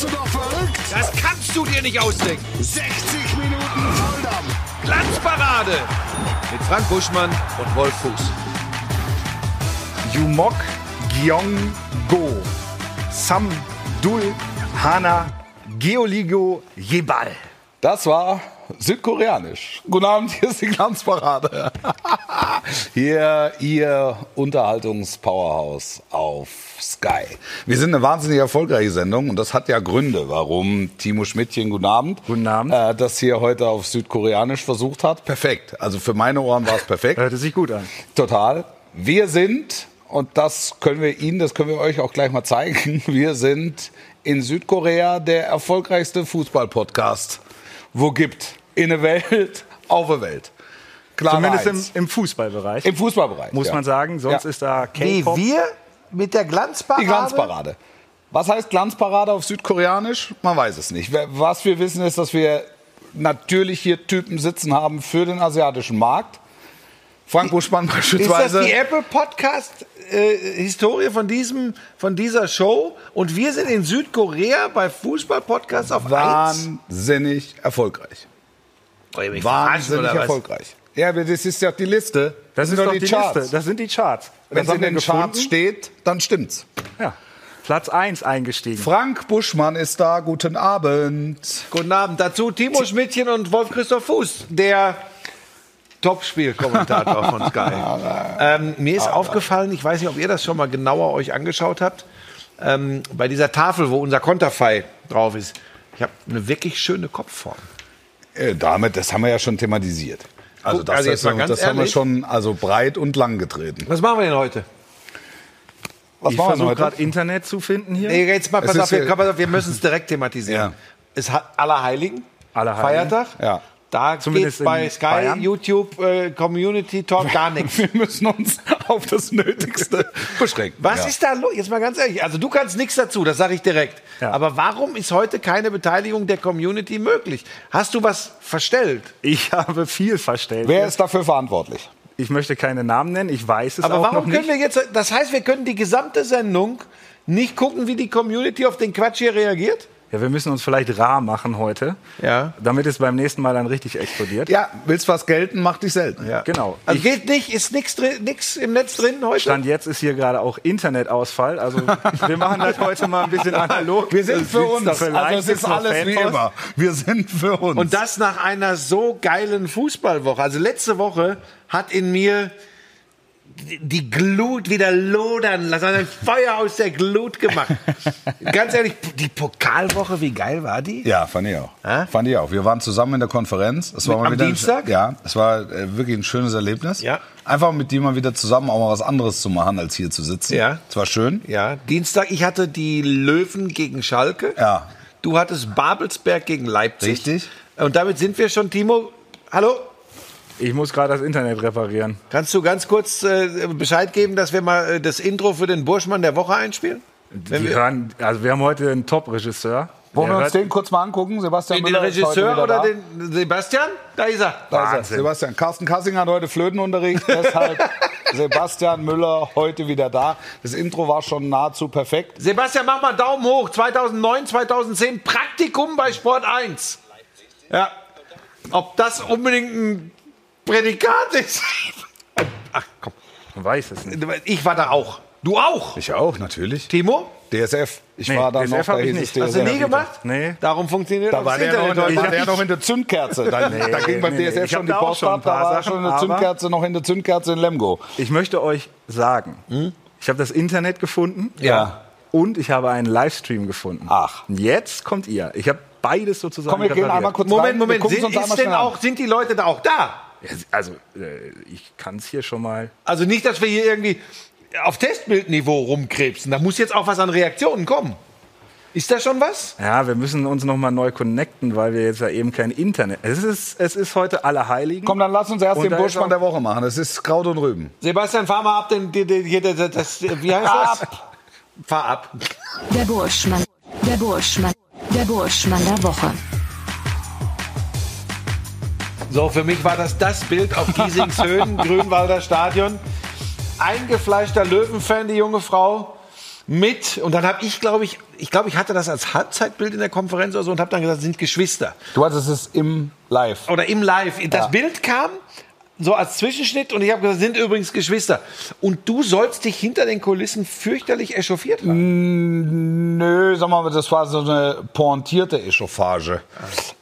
Bist du doch verrückt? Das kannst du dir nicht ausdenken. 60 Minuten Volldampf. Glanzparade mit Frank Buschmann und Wolf Fuß. Yumok Gyeong Go Sam Dul Hana Geoligo Jebal. Das war südkoreanisch. Guten Abend, hier ist die Glanzparade. hier Ihr Unterhaltungspowerhouse auf Sky. Wir sind eine wahnsinnig erfolgreiche Sendung und das hat ja Gründe, warum Timo Schmidtchen, guten Abend, Guten Abend. Äh, das hier heute auf südkoreanisch versucht hat. Perfekt. Also für meine Ohren war es perfekt. Hörte sich gut an. Total. Wir sind, und das können wir Ihnen, das können wir euch auch gleich mal zeigen, wir sind in Südkorea der erfolgreichste Fußball-Podcast, wo gibt. In der Welt, auf der Welt. Klar Zumindest im, eins. im Fußballbereich. Im Fußballbereich. muss ja. man sagen. Sonst Ja. ist da Wie K-Pop. wir mit der Glanzparade? Die Glanzparade. Was heißt Glanzparade auf Südkoreanisch? Man weiß es nicht. Was wir wissen ist, dass wir natürlich hier Typen sitzen haben für den asiatischen Markt. Frank Buschmann Ist das beispielsweise. die Apple Podcast äh, Historie von diesem von dieser Show und wir sind in Südkorea bei Fußball Podcasts auf 1. Wahnsinnig erfolgreich. Wahnsinnig erfolgreich. Ja, aber das ist ja die Liste. Das ist sind doch die Liste. Das sind die Charts. Wenn es Das in den wir Charts gefunden. steht, dann stimmt's. Ja. Platz 1 eingestiegen. Frank Buschmann ist da. Guten Abend. Guten Abend dazu Timo Schmidtchen und Wolf Christoph Fuß, der Topspielkommentator von Sky. ähm, mir ist aufgefallen, ich weiß nicht, ob ihr das schon mal genauer euch angeschaut habt, ähm, bei dieser Tafel, wo unser Konterfei drauf ist. Ich habe eine wirklich schöne Kopfform. Äh, damit, das haben wir ja schon thematisiert. Also das, also jetzt ist- mal ganz das haben wir schon also breit und lang getreten. Was machen wir denn heute? Was Ich machen wir versuche heute? gerade Internet zu finden hier. Nee, jetzt mal, pass auf, wir, wir müssen es direkt thematisieren. Ja. Es hat Allerheiligen, Allerheiligen. Feiertag. Ja. Da Zumindest geht bei Sky, Bayern. YouTube, äh, Community Talk gar nichts. Wir müssen uns auf das Nötigste beschränken. Was ja. ist da los? Jetzt mal ganz ehrlich. Also du kannst nichts dazu, das sage ich direkt. Ja. Aber warum ist heute keine Beteiligung der Community möglich? Hast du was verstellt? Ich habe viel verstellt. Wer ist dafür verantwortlich? Ich möchte keine Namen nennen. Ich weiß es Aber auch noch warum nicht. können wir jetzt, das heißt, wir können die gesamte Sendung nicht gucken, wie die Community auf den Quatsch hier reagiert? Ja, wir müssen uns vielleicht rar machen heute, Ja. damit es beim nächsten Mal dann richtig explodiert. Ja, willst was gelten, mach dich selten. Ja. Genau. Also Ich- geht nicht, ist nichts nix im Netz drin heute? Stand jetzt ist hier gerade auch Internetausfall. Also wir machen das heute mal ein bisschen analog. Wir sind Das für uns. Also es ist alles wie Fanpost. immer. Wir sind für uns. Und das nach einer so geilen Fußballwoche. Also letzte Woche hat in mir die- Glut wieder lodern lassen, ein Feuer aus der Glut gemacht. Ganz ehrlich, die Pokalwoche, wie geil war die? ja, fand ich auch. Hä? Fand ich auch. Wir waren zusammen in der Konferenz. Es war mal am wieder Dienstag? Ja, es war äh, wirklich ein schönes Erlebnis. Ja. Einfach mit dir mal wieder zusammen auch mal was anderes zu machen, als hier zu sitzen. Ja. Es war schön. Ja, Dienstag, ich hatte die Löwen gegen Schalke. Ja. Du hattest Babelsberg gegen Leipzig. Richtig. Und damit sind wir schon, Timo. Hallo? Ich muss gerade das Internet reparieren. Kannst du ganz kurz äh, Bescheid geben, dass wir mal äh, das Intro für den Burschmann der Woche einspielen? Wenn wir, hören, also wir haben heute einen Top-Regisseur. Wollen wir uns den kurz mal angucken? Sebastian den Müller ist heute Regisseur oder da. den Sebastian? Da ist er. Da ist er. Wahnsinn. Sebastian. Carsten Kassing hat heute Flötenunterricht, deshalb Sebastian Müller heute wieder da. Das Intro war schon nahezu perfekt. Sebastian, mach mal Daumen hoch. 2009, 2010 Praktikum bei Sport 1. Ja. Ob das unbedingt ein Prädikat ist? Ach komm. Man weiß es nicht. Ich war da auch. Du auch. Ich auch, natürlich. Timo? DSF. Ich Nee, war da DSF noch, da hab ich nicht. DSF. Hast du nie gemacht? Nee. Darum funktioniert Da auch war das der, noch in, der, war der noch in der Zündkerze. Da, da ging beim nee, nee. DSF Ich schon die da Post schon ab, da war Sachen, schon eine Zündkerze noch in der Zündkerze in Lemgo. Ich möchte euch sagen, ich habe das Internet gefunden Ja. und ich habe einen Livestream gefunden. Ach. Jetzt kommt ihr. Ich habe beides sozusagen Komm, wir gehen einmal kurz Moment, rein. Moment. Sind, ist denn auch, sind die Leute da auch da? Also, äh, ich kann es hier schon mal. Also nicht, dass wir hier irgendwie auf Testbildniveau rumkrebsen. Da muss jetzt auch was an Reaktionen kommen. Ist da schon was? Ja, wir müssen uns noch mal neu connecten, weil wir jetzt ja eben kein Internet. Es ist, es ist heute Allerheiligen. Komm, dann lass uns erst Und den Burschmann der Woche machen. Das ist Kraut und Rüben. Sebastian, fahr mal ab, den, den, den, hier, das, das, wie heißt das? Fahr ab. Der Burschmann. Der Burschmann. Der Burschmann der Woche. So, für mich war das das Bild auf Giesings Höhen, Grünwalder Stadion. Eingefleischter Löwenfan, die junge Frau. mit, und dann habe ich, glaube ich, ich glaube, ich hatte das als Halbzeitbild in der Konferenz oder so und habe dann gesagt, sind Geschwister. Du hattest es im Live. Oder im Live. Das Ja. Bild kam so als Zwischenschnitt und ich habe gesagt, sind übrigens Geschwister. Und du sollst dich hinter den Kulissen fürchterlich echauffiert haben. Nö, sag mal, das war so eine pointierte Echauffage.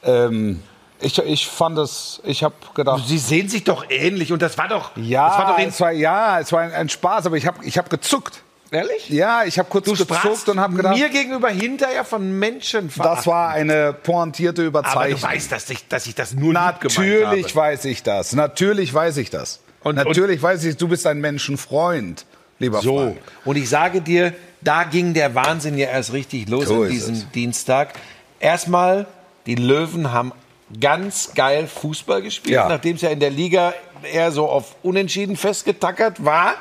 Ähm, ich, ich fand es, ich habe gedacht, Sie sehen sich doch ähnlich und das war doch, ja, das war doch es war, ja, es war ein, ein Spaß, aber ich habe ich hab gezuckt. ehrlich? Ja, ich habe kurz Du gezuckt und habe gedacht, mir gegenüber hinterher von Menschen das war eine pointierte Aber Überzeichnung. du weißt, dass ich, dass ich das nur habe. Natürlich weiß ich das. Natürlich weiß ich das. Und- Natürlich weiß ich, du bist ein Menschenfreund, lieber So, Frank. und ich sage dir, da ging der Wahnsinn ja erst richtig los So an diesem es. Dienstag. Erstmal, die Löwen haben ganz geil Fußball gespielt, Ja. nachdem es ja in der Liga eher so auf Unentschieden festgetackert war.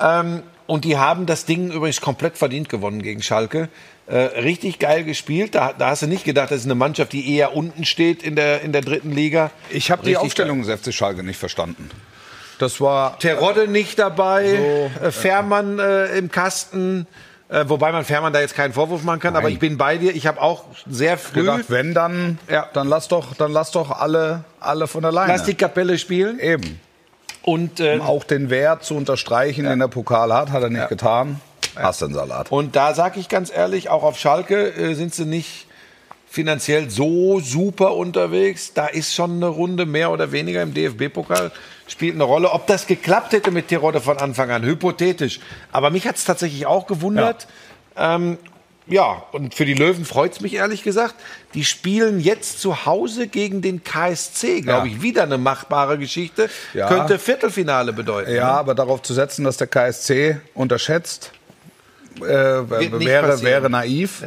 Ähm, und die haben das Ding übrigens komplett verdient gewonnen gegen Schalke. Äh, richtig geil gespielt. Da, da hast du nicht gedacht, das ist eine Mannschaft, die eher unten steht in der, in der dritten Liga. Ich habe die Aufstellung des FC Schalke nicht verstanden. Das war Terodde nicht dabei, äh, Fährmann äh, im Kasten. Äh, wobei man Fährmann da jetzt keinen Vorwurf machen kann, aber ich bin bei dir. Ich habe auch sehr früh. gedacht, wenn dann, Ja. dann lass doch, dann lass doch alle, alle von alleine. Lass die Kapelle spielen. Eben. Und, äh, Um auch den Wert zu unterstreichen, den der Pokal hat, hat er nicht getan. Hast den Salat. und da sage ich ganz ehrlich, auch auf Schalke äh, sind sie nicht finanziell so super unterwegs. Da ist schon eine Runde mehr oder weniger im DFB-Pokal, spielt eine Rolle. Ob das geklappt hätte mit Terodde von Anfang an, hypothetisch. Aber mich hat es tatsächlich auch gewundert. Ja. Ähm, ja, und für die Löwen freut es mich ehrlich gesagt. Die spielen jetzt zu Hause gegen den KSC, glaube Ja. ich. Wieder eine machbare Geschichte. Ja. Könnte Viertelfinale bedeuten. Ja, aber darauf zu setzen, dass der KSC unterschätzt, äh, wäre, passieren. wäre naiv.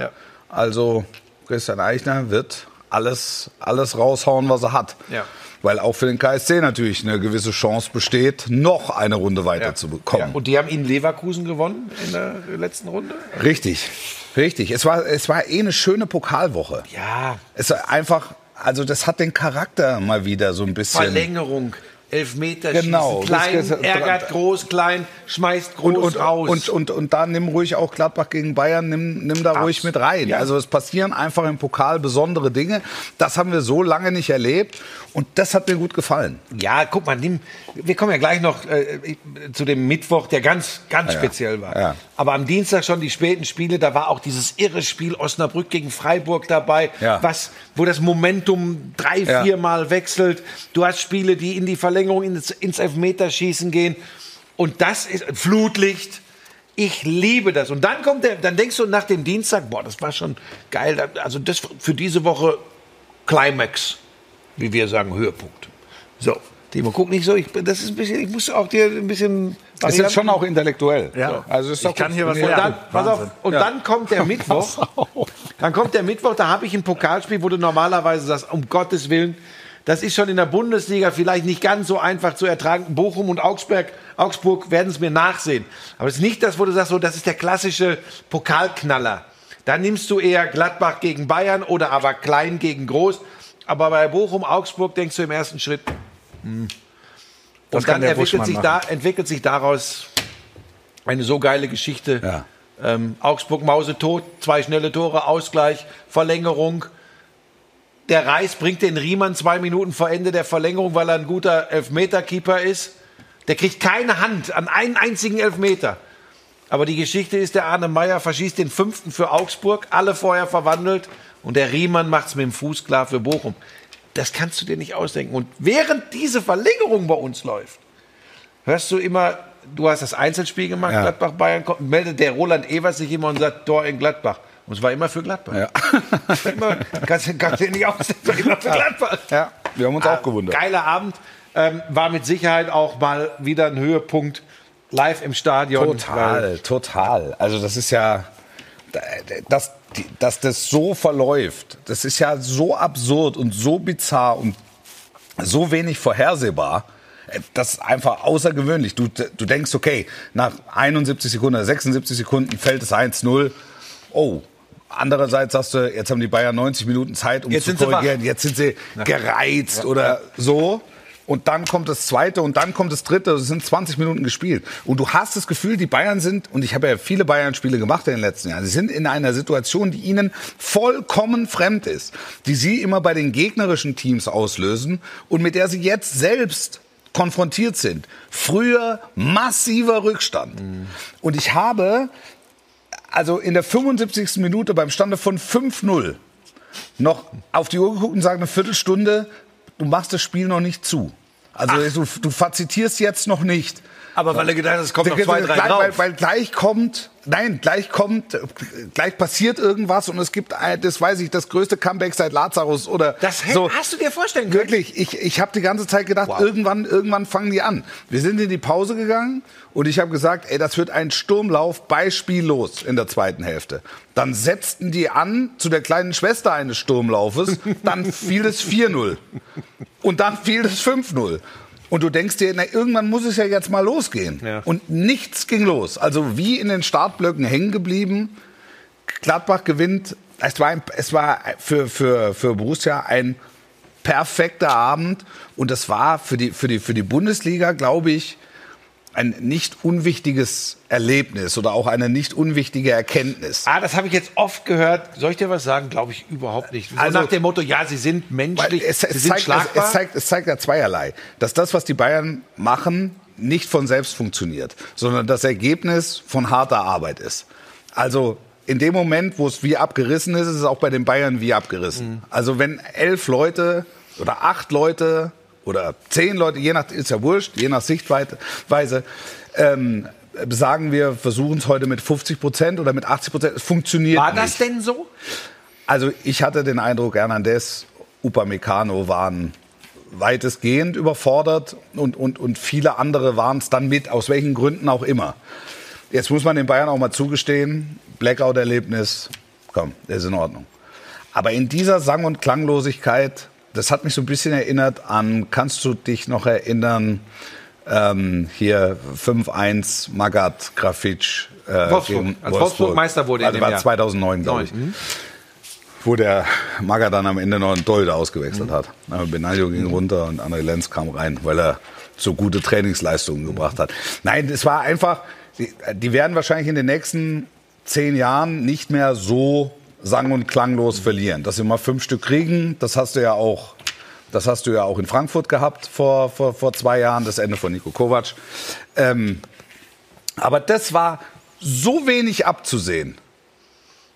Also Christian Eichner wird alles, alles raushauen, was er hat. Ja. Weil auch für den KSC natürlich eine gewisse Chance besteht, noch eine Runde weiter zu Ja. bekommen. Und die haben in Leverkusen gewonnen in der letzten Runde? Richtig, richtig. Es war, es war eh eine schöne Pokalwoche. Ja. Es war einfach, also das hat den Charakter mal wieder so ein bisschen. Verlängerung, Elfmeter Genau, schießen, klein, das- das- ärgert groß, klein, schmeißt groß und, und, raus. Und, und, und da nimm ruhig auch Gladbach gegen Bayern, nimm, nimm da ruhig mit rein. Ja. Also es passieren einfach im Pokal besondere Dinge. Das haben wir so lange nicht erlebt und das hat mir gut gefallen. ja, guck mal, nimm, wir kommen ja gleich noch äh, zu dem Mittwoch, der ganz, ganz Ja, speziell war. ja. Aber am Dienstag schon die späten Spiele, da war auch dieses irre Spiel Osnabrück gegen Freiburg dabei, Ja. was, wo das Momentum drei, Ja. vier Mal wechselt. Du hast Spiele, die in die Verlängerung, ins, ins Elfmeterschießen gehen. Und das ist Flutlicht. Ich liebe das. Und dann kommt der, dann denkst du nach dem Dienstag, boah, das war schon geil. Also das für diese Woche Climax, wie wir sagen, Höhepunkt. So, Timo, guck nicht so. Ich, das ist ein bisschen, ich muss auch dir ein bisschen. Es ist schon auch intellektuell. Ja. Also ist Ich doch kann gut. hier was Und Ja, dann, pass auf, und dann kommt der Mittwoch. Dann kommt der Mittwoch, da habe ich ein Pokalspiel, wo du normalerweise sagst, um Gottes Willen, das ist schon in der Bundesliga vielleicht nicht ganz so einfach zu ertragen. Bochum und Augsburg, Augsburg werden es mir nachsehen. Aber es ist nicht das, wo du sagst, so, das ist der klassische Pokalknaller. Da nimmst du eher Gladbach gegen Bayern oder aber klein gegen groß. Aber bei Bochum, Augsburg denkst du im ersten Schritt, hm. Das und dann entwickelt sich, da, entwickelt sich daraus eine so geile Geschichte. Ja. Ähm, Augsburg mausetot, zwei schnelle Tore, Ausgleich, Verlängerung. Der Reis bringt den Riemann zwei Minuten vor Ende der Verlängerung, weil er ein guter Elfmeterkeeper ist. Der kriegt keine Hand an einen einzigen Elfmeter. Aber die Geschichte ist, der Arne Meyer verschießt den fünften für Augsburg, alle vorher verwandelt und der Riemann macht es mit dem Fuß klar für Bochum. Das kannst du dir nicht ausdenken. Und während diese Verlängerung bei uns läuft, hörst du immer, du hast das Einzelspiel gemacht, Ja. Gladbach-Bayern, kommt- meldet der Roland Evers sich immer und sagt, Tor in Gladbach. Und es war immer für Gladbach. Ja. Immer, kannst, kannst du dir nicht ausdenken, immer für Gladbach. ja, wir haben uns auch gewundert. Geiler Abend. Ähm, war mit Sicherheit auch mal wieder ein Höhepunkt live im Stadion. Total, total. Also das ist ja, dass, die- dass das so verläuft, das ist ja so absurd und so bizarr und so wenig vorhersehbar. Äh, Das ist einfach außergewöhnlich. Du, du denkst, okay, nach 71 Sekunden, oder 76 Sekunden fällt es 1-0. Oh. Andererseits sagst du, jetzt haben die Bayern 90 Minuten Zeit, um Jetzt zu korrigieren. Jetzt sind sie gereizt oder so. Und dann kommt das zweite und dann kommt das dritte. Es sind 20 Minuten gespielt. Und du hast das Gefühl, die Bayern sind, und ich habe ja viele Bayern-Spiele gemacht in den letzten Jahren, sie sind in einer Situation, die ihnen vollkommen fremd ist, die sie immer bei den gegnerischen Teams auslösen und mit der sie jetzt selbst konfrontiert sind. Früher massiver Rückstand. Und ich habe also in der 75. Minute beim Stande von 5-0 noch auf die Uhr geguckt und sagen, eine Viertelstunde, du machst das Spiel noch nicht zu. Also du, du fazitierst jetzt noch nicht. Aber weil er gedacht hat, es kommt noch zwei, drei gleich, drauf. weil, weil gleich kommt, nein, gleich kommt, gleich passiert irgendwas und es gibt, das weiß ich, das größte Comeback seit Lazarus oder das so. hast du dir vorstellen können? Wirklich, ich, ich habe die ganze Zeit gedacht, irgendwann, irgendwann fangen die an. Wir sind in die Pause gegangen und ich habe gesagt, ey, das wird ein Sturmlauf bei Spiellos in der zweiten Hälfte. Dann setzten die an zu der kleinen Schwester eines Sturmlaufes, dann fiel es 4-0 und dann fiel es 5-0. Und du denkst dir, na, irgendwann muss es ja jetzt mal losgehen. Ja. Und nichts ging los. Also wie in den Startblöcken hängen geblieben. Gladbach gewinnt. Es war, ein, es war für, für, für Borussia ein perfekter Abend. Und das war für die, für die, für die Bundesliga, glaube ich, ein nicht unwichtiges Erlebnis oder auch eine nicht unwichtige Erkenntnis. Ah, das habe ich jetzt oft gehört. Soll ich dir was sagen? Glaube ich überhaupt nicht. So Also- nach dem Motto, ja, sie sind menschlich, es, sie es, sind zeigt, es, schlagbar. es, zeigt, es zeigt ja zweierlei. Dass das, was die Bayern machen, nicht von selbst funktioniert, sondern das Ergebnis von harter Arbeit ist. Also in dem Moment, wo es wie abgerissen ist, ist es auch bei den Bayern wie abgerissen. Also wenn elf Leute oder acht Leute oder zehn Leute, je nach, ist ja wurscht, je nach Sichtweise, ähm, sagen wir, versuchen es heute mit 50 Prozent oder mit 80 Prozent, es funktioniert War nicht. das denn so? Also ich hatte den Eindruck, Hernandez, Upamecano waren weitestgehend überfordert und, und, und viele andere waren es dann mit, aus welchen Gründen auch immer. Jetzt muss man den Bayern auch mal zugestehen, Blackout-Erlebnis, komm, ist in Ordnung. Aber in dieser Sang- und Klanglosigkeit, das hat mich so ein bisschen erinnert an, kannst du dich noch erinnern, ähm, hier 5-1 Magat Grafitsch. Äh, Wolfsburg. Als Wolfsburg Meister wurde in also dem war Jahr. 2009, glaube ich Neun, wo der Maga dann am Ende noch einen Dolde ausgewechselt hat. Aber Benaglio ging runter und André Lenz kam rein, weil er so gute Trainingsleistungen gebracht hat. Nein, es war einfach, die, die werden wahrscheinlich in den nächsten zehn Jahren nicht mehr so sang- und klanglos verlieren. Dass sie mal fünf Stück kriegen, das hast du ja auch, das hast du ja auch in Frankfurt gehabt vor, vor, vor zwei Jahren, das Ende von Niko Kovac. Ähm, aber das war so wenig abzusehen.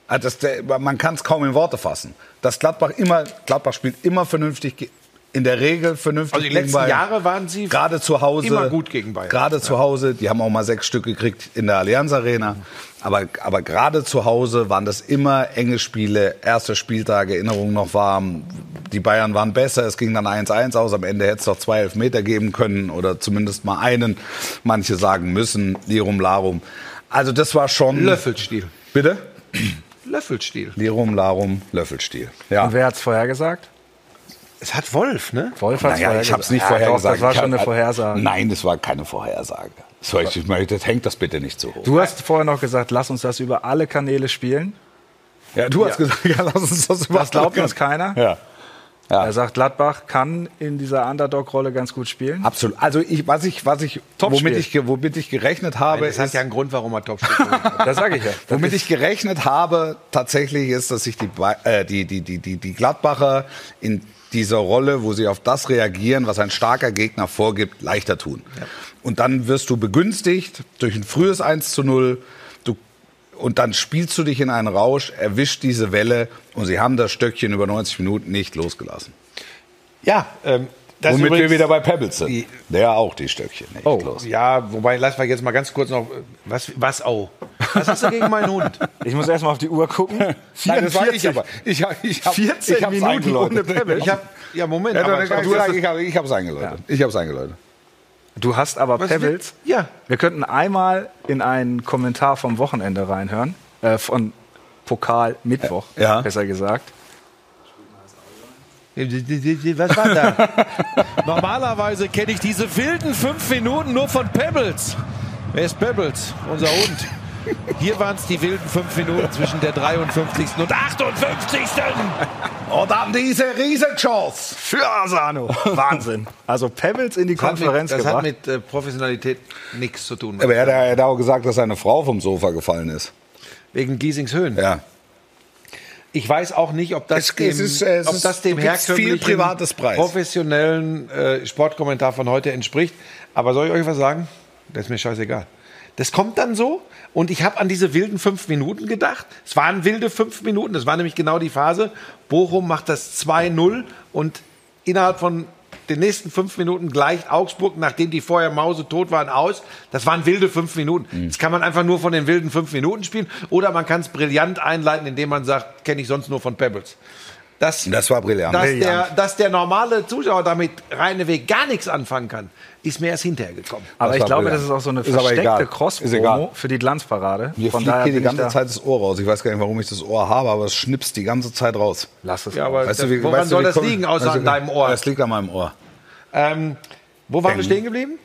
Also das, man kann es kaum in Worte fassen. Dass Gladbach immer, Gladbach spielt immer vernünftig, in der Regel vernünftig Also die letzten Bayern. Jahre waren sie gerade zu Hause immer gut gegen Bayern. Gerade zu Hause, die haben auch mal sechs Stück gekriegt in der Allianz Arena. Aber, aber gerade zu Hause waren das immer enge Spiele. Erster Spieltag, Erinnerung noch warm. Die Bayern waren besser. Es ging dann 1-1 aus. Am Ende hätte es doch zwei Elfmeter geben können oder zumindest mal einen. Manche sagen müssen. Lirum Larum. Also das war schon. Löffelstiel. Bitte? Löffelstiel. Lirum Larum Löffelstiel. Ja. Und wer hat's vorher gesagt? Es hat Wolf, ne? Wolf hat's Naja, ich habe es nicht Ja, vorher doch, gesagt. Das war schon eine Vorhersage. Nein, das war keine Vorhersage. So, ich, ich möchte, hängt das bitte nicht so hoch. Du hast vorher noch gesagt, lass uns das über alle Kanäle spielen. ja, du hast gesagt, ja, lass uns das Das glaubt uns keiner. Ja. Er sagt, Gladbach kann in dieser Underdog-Rolle ganz gut spielen. Absolut. Also ich, was ich, was ich, Topspiel. womit ich, womit ich gerechnet habe, Das hat ist, ja einen Grund, warum er gewonnen hat. Das sage ich ja. womit ich gerechnet habe, tatsächlich ist, dass sich die, äh, die, die, die, die, die Gladbacher in dieser Rolle, wo sie auf das reagieren, was ein starker Gegner vorgibt, leichter tun. Und dann wirst du begünstigt durch ein frühes 1 zu 0. Du, und dann spielst du dich in einen Rausch, erwischt diese Welle und sie haben das Stöckchen über 90 Minuten nicht losgelassen. Ja, ähm, das Womit wir übrigens- wieder bei Pebbles sind. Die- Der auch die Stöckchen nicht Oh, los. ja, wobei, lass mal jetzt mal ganz kurz noch. Was, was oh? Was hast du gegen meinen Hund? Ich muss erst mal auf die Uhr gucken. Nein, das war ich 44. aber. Ich, hab- ich hab, 14 ich Minuten eingeläutet. ohne Pebble. Ich hab, ja, Moment. Ja, aber, du, aber du, du hast ich habe ich hab's eingeläutet. Ich hab's eingeläutet. Du hast aber Was Pebbles. will- ja. Wir könnten einmal in einen Kommentar vom Wochenende reinhören. Äh, von Pokal Mittwoch, Ja. besser gesagt. Was war da? Normalerweise kenne ich diese wilden fünf Minuten nur von Pebbles. Wer ist Pebbles? Unser Hund. Hier waren es die wilden fünf Minuten zwischen der 53. und 58. Und dann diese Riesenchance. Für Asano. Wahnsinn. Also Pebbles in die Das hat mit, Konferenz das hat gebracht. mit äh, Professionalität nichts zu tun. Aber er hat, er hat auch gesagt, dass seine Frau vom Sofa gefallen ist. Wegen Giesings Höhen. Ja. Ich weiß auch nicht, ob das Es- dem, es ist, es ob das dem herkömmlichen, privates Preis. professionellen äh, Sportkommentar von heute entspricht. Aber soll ich euch was sagen? Das ist mir scheißegal. Das kommt dann so und ich habe an diese wilden fünf Minuten gedacht. Es waren wilde fünf Minuten, das war nämlich genau die Phase. Bochum macht das 2-0 und innerhalb von den nächsten fünf Minuten gleicht Augsburg, nachdem die vorher mausetot waren, aus. Das waren wilde fünf Minuten. Das kann man einfach nur von den wilden fünf Minuten spielen oder man kann es brillant einleiten, indem man sagt, kenne ich sonst nur von Pebbles. Das, Das war brillant. Dass, Brillant. Der, dass der normale Zuschauer damit reineweg gar nichts anfangen kann, ist mir erst hinterher gekommen. Aber Das ich glaube, brillant. das ist auch so eine versteckte Cross-Promo für die Glanzparade. Mir Von fliegt daher hier die ganze da- Zeit das Ohr raus. Ich weiß gar nicht, warum ich das Ohr habe, aber es schnipst die ganze Zeit raus. Lass es Ja, aber Weißt das, du, wie, woran weißt du, soll wie das liegen, außer weißt du, an deinem Ohr? Das liegt an meinem Ohr. Ähm, wo waren wir stehen geblieben?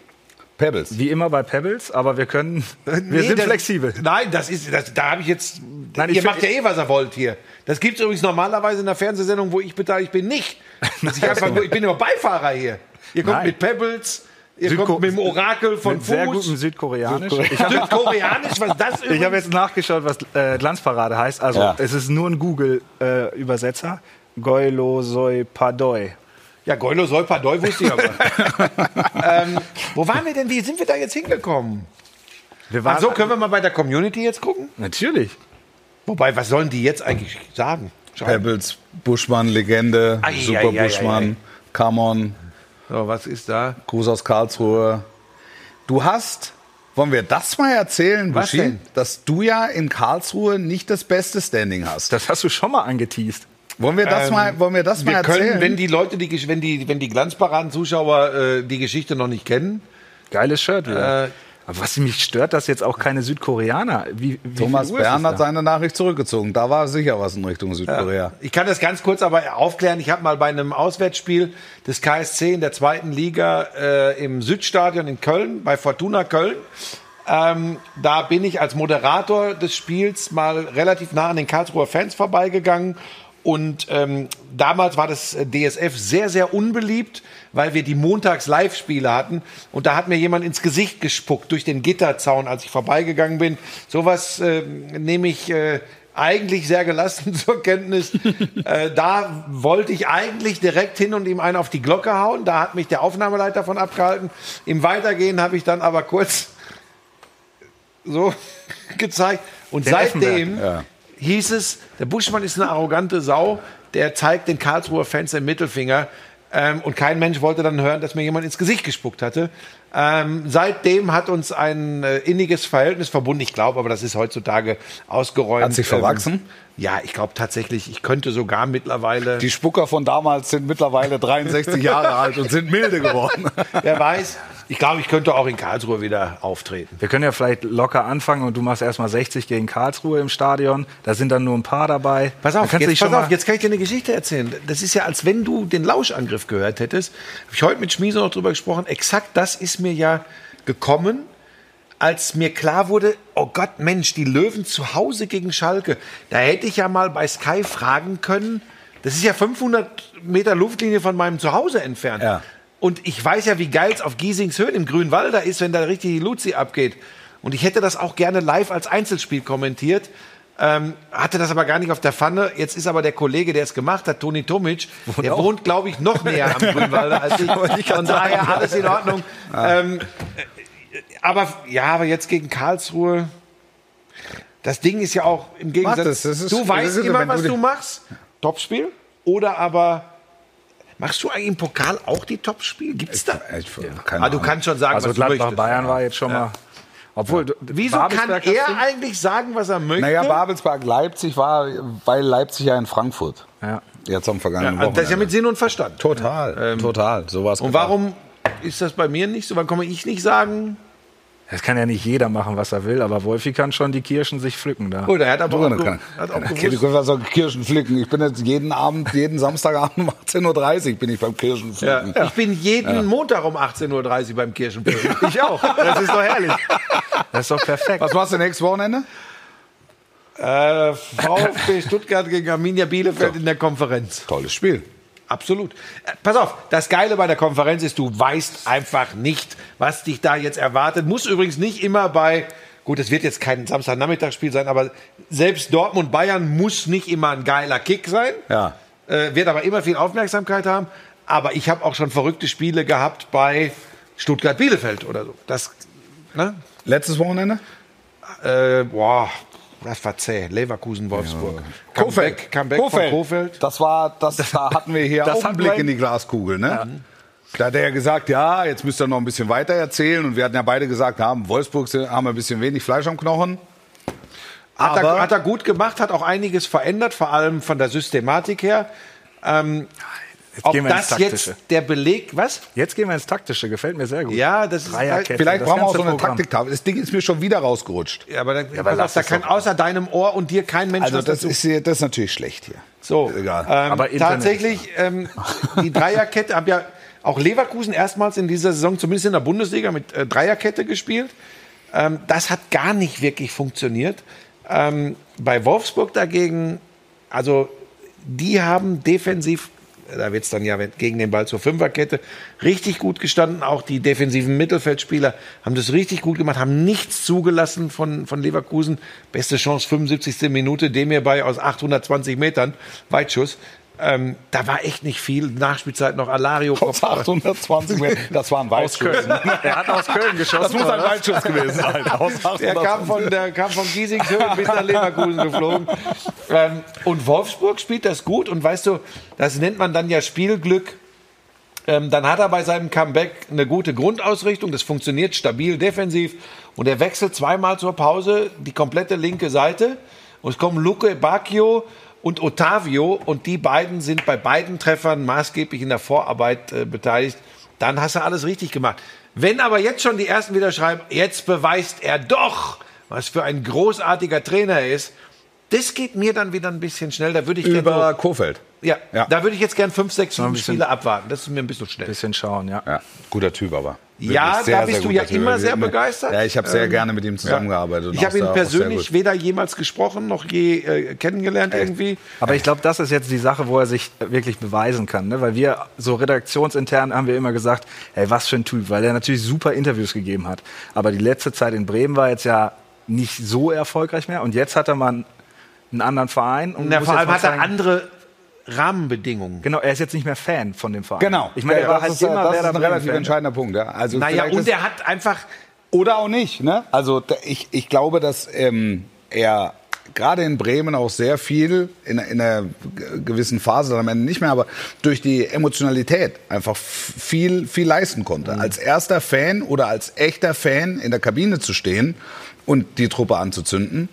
Pebbles. Wie immer bei Pebbles, aber wir können, wir Nee, sind das- flexibel. Nein, das ist, das, da habe ich jetzt. Nein, ich ihr find- macht ja eh, was ihr wollt hier. Das gibt es übrigens normalerweise in einer Fernsehsendung, wo ich beteiligt bin, nicht. Ich, einfach, ich bin nur Beifahrer hier. Ihr kommt Nein. mit Pebbles, ihr Südko- kommt mit dem Orakel von Mit sehr gutem Fuß. Südkoreanisch. Ich habe Südkoreanisch, was das übrigens? ich hab jetzt nachgeschaut, was äh, Glanzparade heißt. Also Ja. es ist nur ein Google-Übersetzer. Goilo Soi Padoi. Ja, Goilo soll Padoi wusste ich aber. ähm, wo waren wir denn? Wie sind wir da jetzt hingekommen? Wir waren Ach so, können wir mal bei der Community jetzt gucken? Natürlich. Wobei, was sollen die jetzt eigentlich sagen? Schreiben. Pebbles, Buschmann, Legende, Super ei, Buschmann, ei, Come on, So, was ist da? Gruß aus Karlsruhe. Du hast, wollen wir das mal erzählen, Was Buschi, denn? dass du ja in Karlsruhe nicht das beste Standing hast. Das hast du schon mal angeteasst. Wollen wir das mal, wollen wir das mal Ähm, Wir erzählen? können, wenn die Leute, die, wenn die, wenn die Glanzparaden-Zuschauer äh, die Geschichte noch nicht kennen, Geiles Shirt wieder. Äh, Aber was mich stört, dass jetzt auch keine Südkoreaner. Wie, wie Thomas Bern hat seine Nachricht zurückgezogen. Da war sicher was in Richtung Südkorea. Ich kann das ganz kurz aber aufklären. Ich habe mal bei einem Auswärtsspiel des KSC in der zweiten Liga äh, im Südstadion in Köln, bei Fortuna Köln, ähm, da bin ich als Moderator des Spiels mal relativ nah an den Karlsruher Fans vorbeigegangen. Und ähm, damals war das äh, DSF sehr, sehr unbeliebt, weil wir die Montags-Live-Spiele hatten. Und da hat mir jemand ins Gesicht gespuckt durch den Gitterzaun, als ich vorbeigegangen bin. Sowas äh, nehme ich äh, eigentlich sehr gelassen zur Kenntnis. äh, da wollte ich eigentlich direkt hin und ihm einen auf die Glocke hauen. Da hat mich der Aufnahmeleiter von abgehalten. Im Weitergehen habe ich dann aber kurz so gezeigt. Und Den seitdem Ja. hieß es, der Buschmann ist eine arrogante Sau, der zeigt den Karlsruher Fans den Mittelfinger. Ähm, und kein Mensch wollte dann hören, dass mir jemand ins Gesicht gespuckt hatte. Ähm, seitdem hat uns ein äh, inniges Verhältnis verbunden. Ich glaube, aber das ist heutzutage ausgeräumt. Hat sich verwachsen? Ähm, ja, ich glaube tatsächlich, ich könnte sogar mittlerweile, Die Spucker von damals sind mittlerweile 63 Jahre alt und sind milde geworden. wer weiß, ich glaube, ich könnte auch in Karlsruhe wieder auftreten. Wir können ja vielleicht locker anfangen und du machst erstmal 60 gegen Karlsruhe im Stadion. Da sind dann nur ein paar dabei. Pass auf, jetzt, pass auf, jetzt kann ich dir eine Geschichte erzählen. Das ist ja, als wenn du den Lauschangriff gehört hättest. Habe ich heute mit Schmieso noch drüber gesprochen. Exakt das ist mir ja gekommen, als mir klar wurde, oh Gott, Mensch, die Löwen zu Hause gegen Schalke. Da hätte ich ja mal bei Sky fragen können. Das ist ja 500 Meter Luftlinie von meinem Zuhause entfernt. Ja. Und ich weiß ja, wie geil es auf Giesingshöhen im Grünwalder ist, wenn da richtig die Luzi abgeht. Und ich hätte das auch gerne live als Einzelspiel kommentiert. Ähm, hatte das aber gar nicht auf der Pfanne. Jetzt ist aber der Kollege, der es gemacht hat, Toni Tomic, der wohnt, glaube ich, noch näher am Grünwalder als ich. Von daher alles in Ordnung. Ähm, äh, aber ja, aber jetzt gegen Karlsruhe. Das Ding ist ja auch im Gegensatz. Das, das ist- du weißt immer, was du machst. Topspiel. Oder aber machst du eigentlich im Pokal auch die Topspiele? Gibt's da? Ich, keine Ah, du kannst schon sagen, Also was du Gladbach möchtest. Bayern war jetzt schon mal. Obwohl, du- Wieso kann Babelsberg er du? eigentlich sagen, was er möchte? Naja, Babelsberg-Leipzig war, weil Leipzig ja in Frankfurt. Ja. Jetzt am vergangenen Ja, das ist ja mit Wochenende. Sinn und Verstand. Total, total. So war's Und warum ist das bei mir nicht so? Wann komme ich nicht sagen? Das kann ja nicht jeder machen, was er will, aber Wolfi kann schon die Kirschen sich pflücken da. Gut, er hat aber So, auch, kann, hat auch okay, du kannst also Kirschen pflücken. Ich bin jetzt jeden Abend, jeden Samstagabend um 18.30 Uhr bin ich beim Kirschen ja. pflücken. Ich bin jeden Montag um 18.30 Uhr beim Kirchenpöbel. Ich auch. Das ist doch herrlich. Das ist doch perfekt. Was machst du nächstes Wochenende? äh, VfB Stuttgart gegen Arminia Bielefeld in der Konferenz. Tolles Spiel. Absolut. Äh, Pass auf, das Geile bei der Konferenz ist, du weißt einfach nicht, was dich da jetzt erwartet. Muss übrigens nicht immer bei, gut, es wird jetzt kein Samstagnachmittagsspiel sein, aber selbst Dortmund-Bayern muss nicht immer ein geiler Kick sein. Ja. Äh, wird aber immer viel Aufmerksamkeit haben. Aber ich habe auch schon verrückte Spiele gehabt bei Stuttgart-Bielefeld oder so. Das, ne? Letztes Wochenende? Äh, boah, das war zäh. Leverkusen, Wolfsburg. Comeback, Comeback von Kofeld. Das war, das, da hatten wir hier auch einen Blick in die Glaskugel, ne? Da hat er ja gesagt, ja, jetzt müsst ihr noch ein bisschen weiter erzählen. Und wir hatten ja beide gesagt, ja, in Wolfsburg haben wir ein bisschen wenig Fleisch am Knochen. Hat er, hat er gut gemacht, hat auch einiges verändert, vor allem von der Systematik her. Ähm, Jetzt ob gehen wir ins das Taktische. jetzt der Beleg, was? Jetzt gehen wir ins Taktische, gefällt mir sehr gut. Ja, das ist halt. Vielleicht brauchen wir auch so eine. Taktiktafel. Das Ding ist mir schon wieder rausgerutscht. ja, aber, dann, aber pass auf, lass da kann außer deinem Ohr und dir kein Mensch Also das dazu. ist, das ist natürlich schlecht hier. So, Egal. Ähm, Aber Internet. tatsächlich, ähm, die Dreierkette haben ja auch Leverkusen erstmals in dieser Saison, zumindest in der Bundesliga, mit äh, Dreierkette gespielt. Ähm, das hat gar nicht wirklich funktioniert. Ähm, bei Wolfsburg dagegen, also die haben defensiv, da wird es dann ja gegen den Ball zur Fünferkette, richtig gut gestanden. Auch die defensiven Mittelfeldspieler haben das richtig gut gemacht, haben nichts zugelassen von, von Leverkusen. Beste Chance, 75. Minute, dem hier bei aus 820 Metern, Weitschuss. Ähm, da war echt nicht viel. Nachspielzeit noch Alario. Aus 820 Meter. Das war ein Weitschuss. Er hat aus Köln geschossen. Das muss ein? Weitschuss gewesen sein. 820. kam von, der kam von Giesingshöhen bis nach Leverkusen geflogen. Ähm, und Wolfsburg spielt das gut. Und weißt du, das nennt man dann ja Spielglück. Ähm, dann hat er bei seinem Comeback eine gute Grundausrichtung. Das funktioniert stabil defensiv. Und er wechselt zweimal zur Pause die komplette linke Seite. Und es kommen Luke Bacchio und Otavio. Und die beiden sind bei beiden Treffern maßgeblich in der Vorarbeit äh, beteiligt. Dann hast du alles richtig gemacht. Wenn aber jetzt schon die Ersten wieder schreiben, jetzt beweist er doch, was für ein großartiger Trainer er ist, das geht mir dann wieder ein bisschen schnell. Da würde ich gerne Über so, Kofeld. ja, Ja. da würde ich jetzt gern fünf, sechs, sieben Spiele abwarten. Das ist mir ein bisschen schnell. Bisschen schauen, ja. Ja, guter Typ aber. Ja, Wirklich da bist du ja immer sehr begeistert. Ja, ich habe sehr Ähm, gerne mit ihm zusammengearbeitet. Ich habe ihn sehr- sehr persönlich weder jemals gesprochen noch je äh, kennengelernt irgendwie. Aber ich glaube, das ist jetzt die Sache, wo er sich wirklich beweisen kann. Ne? Weil wir so redaktionsintern haben wir immer gesagt, ey, was für ein Typ, weil er natürlich super Interviews gegeben hat. Aber die letzte Zeit in Bremen war jetzt ja nicht so erfolgreich mehr. Und jetzt hat er mal einen anderen Verein. Und Na, vor allem hat er andere Rahmenbedingungen. Genau, er ist jetzt nicht mehr Fan von dem Verein. Genau. Ich meine, er Ja, war das halt ist, immer das ist ein relativ Bremen-Fan. entscheidender Punkt. Ja. Also Naja, und er hat einfach Oder auch nicht. Ne? Also ich, ich glaube, dass ähm, er gerade in Bremen auch sehr viel in, in einer gewissen Phase, dann am Ende nicht mehr, aber durch die Emotionalität einfach viel, viel leisten konnte. Als erster Fan oder als echter Fan in der Kabine zu stehen und die Truppe anzuzünden,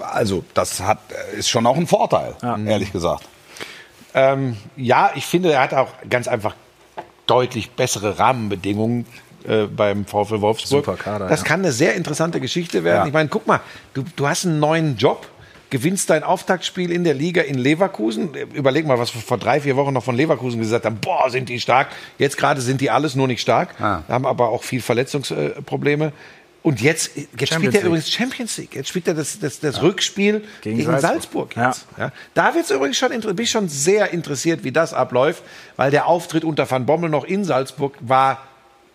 also das hat, ist schon auch ein Vorteil, ehrlich gesagt. Ähm, ja, ich finde, er hat auch ganz einfach deutlich bessere Rahmenbedingungen äh, beim VfL Wolfsburg. Super Kader, das ja. kann eine sehr interessante Geschichte werden. Ja. Ich meine, guck mal, du, du hast einen neuen Job, gewinnst dein Auftaktspiel in der Liga in Leverkusen. Überleg mal, was wir vor drei, vier Wochen noch von Leverkusen gesagt haben. Boah, sind die stark. Jetzt gerade sind die alles nur nicht stark, Ah. haben aber auch viel Verletzungsprobleme. Und jetzt, jetzt spielt Champions er League. übrigens Champions League. Jetzt spielt er das, das, das Rückspiel gegen, Gegen Salzburg. Salzburg. Ja. jetzt. Ja. Da wird's übrigens schon, bin ich schon sehr interessiert, wie das abläuft, weil der Auftritt unter Van Bommel noch in Salzburg war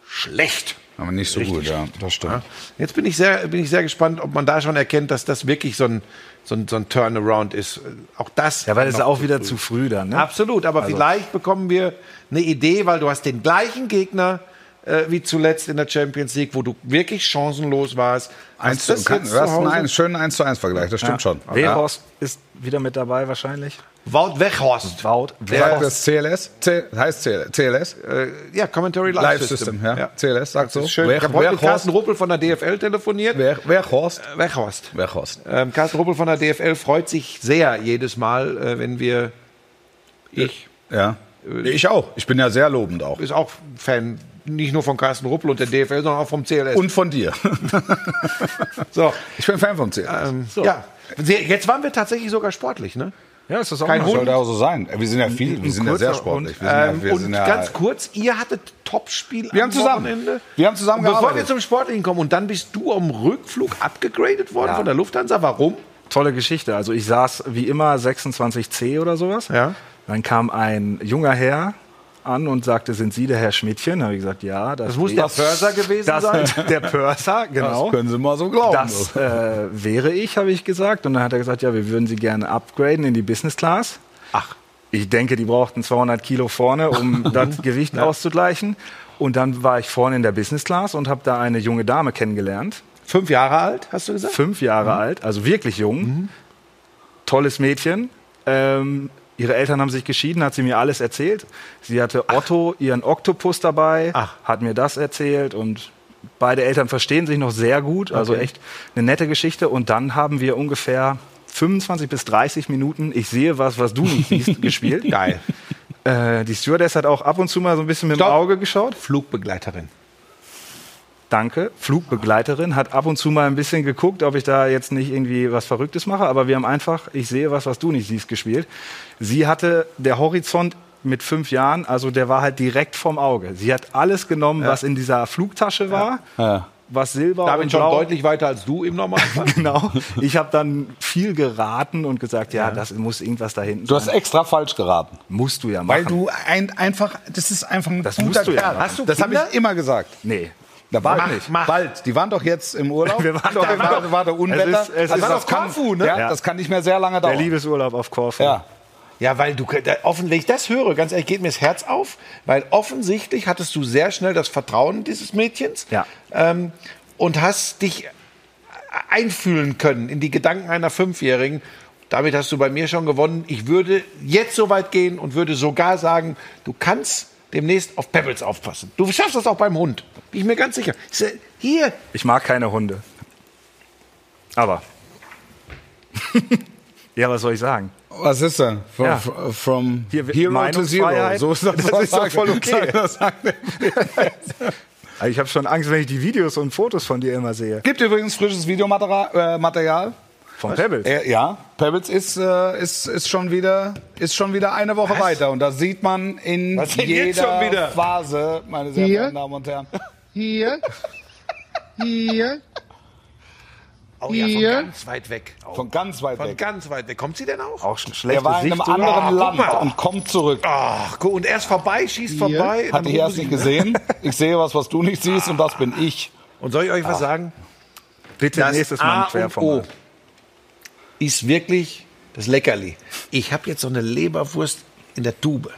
schlecht. Aber nicht so gut, ja, das stimmt. Jetzt bin ich sehr, bin ich sehr gespannt, ob man da schon erkennt, dass das wirklich so ein, so ein, so ein Turnaround ist. Auch das. Ja, weil es auch wieder früh. zu früh dann. Ne? Absolut, aber vielleicht bekommen wir eine Idee, weil du hast den gleichen Gegner äh, wie zuletzt in der Champions League, wo du wirklich chancenlos warst. Eins zu, kann, du hast zu einen eins, schönen 1 zu 1 Vergleich, das stimmt schon. Weghorst ist wieder mit dabei wahrscheinlich. Wout Weghorst. Wout. Sagt das CLS? C heißt CL CLS? Äh, ja, Commentary Live, Live System. System, ja. CLS, sagt so. Schön. Wer- ich habe heute mit Carsten Ruppel von der DFL telefoniert. Wer, wer Horst? Äh, Weghorst. Wer Horst? Ähm, Carsten Ruppel von der DFL freut sich sehr jedes Mal, äh, wenn wir. Ich Ja. Ich auch. Ich bin ja sehr lobend auch. ist auch Fan nicht nur von Carsten Ruppel und der DFL, sondern auch vom CLS. Und von dir. so, Ich bin Fan vom CLS. ähm, ja. Sehr- Jetzt waren wir tatsächlich sogar sportlich, ne? Ja, ist das auch Kein Hund. so. Sollte auch so sein. Wir sind ja viel, wir sind ja sehr sportlich. Wir sind ja, Ähm, wir und sind ja, ganz kurz, ihr hattet Topspiel Wir am haben zusammen- Wochenende. wir haben zusammen Und Bevor wir zum Sportlichen kommen und dann bist du am Rückflug abgegradet worden von der Lufthansa. Warum? Tolle Geschichte. Also ich saß wie immer 26C oder sowas. Ja. Dann kam ein junger Herr an und sagte, sind Sie der Herr Schmidtchen? Da habe ich gesagt, ja. Das, Das muss der Pörser gewesen das, sein. Der Pörser, genau. das können Sie mal so glauben. Das äh, wäre ich, habe ich gesagt. Und dann hat er gesagt, ja, wir würden Sie gerne upgraden in die Business Class. Ach. Ich denke, die brauchten 200 Kilo vorne, um das Gewicht auszugleichen. Und dann war ich vorne in der Business Class und habe da eine junge Dame kennengelernt. Fünf Jahre alt, hast du gesagt? Fünf Jahre alt, also wirklich jung. Tolles Mädchen. Ähm, ihre Eltern haben sich geschieden, hat sie mir alles erzählt. Sie hatte Otto, ihren Oktopus dabei, Ach. hat mir das erzählt und beide Eltern verstehen sich noch sehr gut. Also Okay. echt eine nette Geschichte. Und dann haben wir ungefähr 25 bis 30 Minuten, ich sehe was, was du nicht siehst, gespielt. Geil. Äh, die Stewardess hat auch ab und zu mal so ein bisschen mit Stopp. dem Auge geschaut. Flugbegleiterin. Danke. Flugbegleiterin hat ab und zu mal ein bisschen geguckt, ob ich da jetzt nicht irgendwie was Verrücktes mache. Aber wir haben einfach, ich sehe was, was du nicht siehst, gespielt. Sie hatte der Horizont mit fünf Jahren, also der war halt direkt vom Auge. Sie hat alles genommen, was in dieser Flugtasche war, Ja. was Silber Damit und schon Blau. deutlich weiter als du im Normalfall. Genau. Ich habe dann viel geraten und gesagt, ja, das muss irgendwas da hinten Du hast sein. extra falsch geraten. Musst du ja machen. Weil du ein, einfach, das ist einfach ein Das guter musst du ja Kerl. machen. Hast du das habe ich immer gesagt. nee. Da bald Mach, nicht. mach. Bald. Die waren doch jetzt im Urlaub. Wir waren doch, doch im war, der Unwetter. Es ist- es ist das auf kann, Korfu, ne? Ja, das kann nicht mehr sehr lange Der dauern. Liebesurlaub auf Korfu. Ja. Ja, weil du offensichtlich das höre, ganz ehrlich, geht mir das Herz auf, weil offensichtlich hattest du sehr schnell das Vertrauen dieses Mädchens Ja. ähm, und hast dich einfühlen können in die Gedanken einer Fünfjährigen. Damit hast du bei mir schon gewonnen. Ich würde jetzt so weit gehen und würde sogar sagen, du kannst demnächst auf Pebbles aufpassen. Du schaffst das auch beim Hund. Bin ich mir ganz sicher. Hier, Ich mag keine Hunde. Aber. ja, was soll ich sagen? Was ist denn? From, Ja. fr- from Hier, Hero to Zero. So ist das, Das ist doch voll okay. Also ich habe schon Angst, wenn ich die Videos und Fotos von dir immer sehe. Gibt übrigens frisches Videomaterial. Äh, Material. Von Pebbles. Äh, ja, Pebbles ist, äh, ist, ist, schon wieder, ist schon wieder eine Woche weiter. Und da sieht man in Was jeder jetzt schon wieder? Phase, meine sehr Hier? verehrten Damen und Herren. Hier. Hier. oh ja, von Hier. ganz weit weg. Von ganz weit Von weg. ganz weit weg. Kommt sie denn auch? Auch schon schlecht. Er war in einem anderen Land mal. und kommt zurück. Ach, guck, und er ist vorbei, schießt vorbei. Hatte ich erst nicht gesehen. Ich sehe was, was du nicht siehst, und das bin ich. Und soll ich euch was sagen? Bitte Das nächstes Mal A ein und O Querformat. Ist wirklich das Leckerli. Ich habe jetzt so eine Leberwurst in der Tube.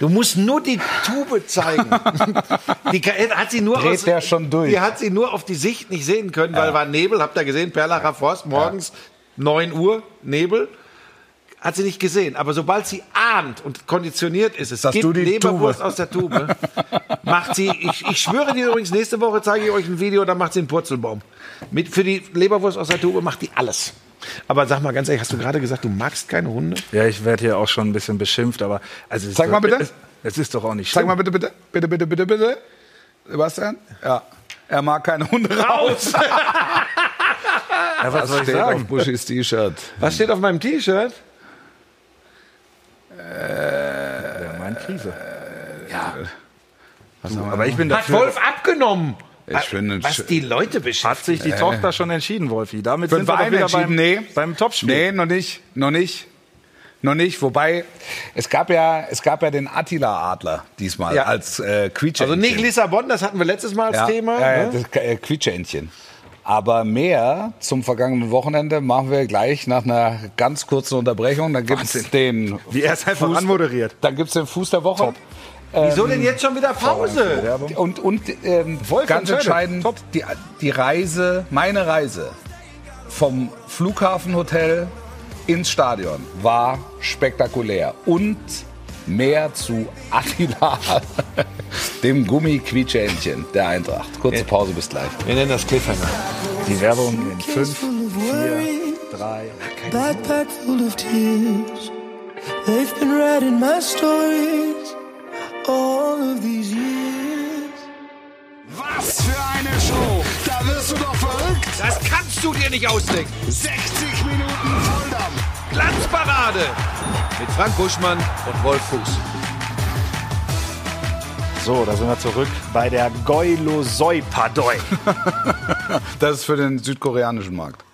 Du musst nur die Tube zeigen. die hat sie nur Dreht der schon durch. Die hat sie nur auf die Sicht nicht sehen können, weil war Nebel. Habt ihr gesehen? Perlacher Forst morgens 9 Uhr Nebel. Hat sie nicht gesehen. Aber sobald sie ahnt und konditioniert ist, es Dass gibt du die Leberwurst Tube- aus der Tube, macht sie, ich, ich schwöre dir übrigens, nächste Woche zeige ich euch ein Video, dann macht sie einen Purzelbaum. Mit, für die Leberwurst aus der Tube macht die alles. Aber sag mal ganz ehrlich, hast du gerade gesagt, du magst keine Hunde? Ja, ich werde hier auch schon ein bisschen beschimpft, aber also ist mal doch- bitte. Es, es ist doch auch nicht Sag schlimm. mal bitte, bitte, bitte, bitte, bitte, bitte. Sebastian? Ja. Er mag keine Hunde raus. Ja, was soll ich Steht auf sagen? Bushis T-Shirt. Was steht auf meinem T-Shirt? Ja, meine Krise. Ja. Du, aber ich bin Hat dafür. Wolf abgenommen. Ich finde, Was die Leute Hat beschäftigt. sich die Tochter schon entschieden, Wolfi? Damit sind wir wieder beim, Nee. beim Topspiel. Nee, noch nicht. Noch nicht. Noch nicht. Wobei, es gab ja, es gab ja den Attila-Adler diesmal Ja. als äh. Also nicht Lissabon, das hatten wir letztes Mal als ja, Thema. Ja, ja, ne? das äh, Quietscheentchen. Aber mehr zum vergangenen Wochenende machen wir gleich nach einer ganz kurzen Unterbrechung. Dann gibt es den, Wie er es einfach anmoderiert. dann gibt's den Fuß der Woche. Wieso denn jetzt schon wieder Pause? Und, und ähm, ganz entscheidend, die, die Reise, meine Reise vom Flughafenhotel ins Stadion war spektakulär. Und mehr zu Attila, dem Gummi-Quietschähnchen der Eintracht. Kurze Pause, bis gleich. Wir nennen das Cliffhanger. Die Werbung in 5, 4, 3. Backpack full of tears. They've been writing my stories Was für eine Show. Da wirst du doch verrückt. Das kannst du dir nicht ausdenken. 60 Minuten Volldampf. Glanzparade mit Frank Buschmann und Wolf Fuß. So, da sind wir zurück bei der Goilosoi Padoi. Das ist für den südkoreanischen Markt.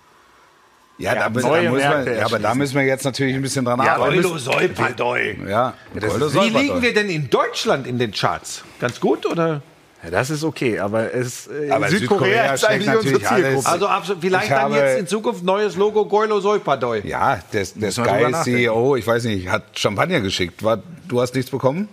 Ja, Ja, da, da wir, ja, aber da müssen wir jetzt natürlich ein bisschen dran arbeiten. Goilosoi Padoi. Ja, Wie liegen wir denn in Deutschland in den Charts? Ganz gut oder? Ja, das ist okay, aber es, äh, Aber Südkorea Südkorea ist eigentlich unsere Zielgruppe. Also absolut, vielleicht Ich dann jetzt in Zukunft neues Logo Goilosoi Padoi. Ja, der, der nachdenken. Sky-CEO, ich weiß nicht, hat Champagner geschickt. War, du hast nichts bekommen?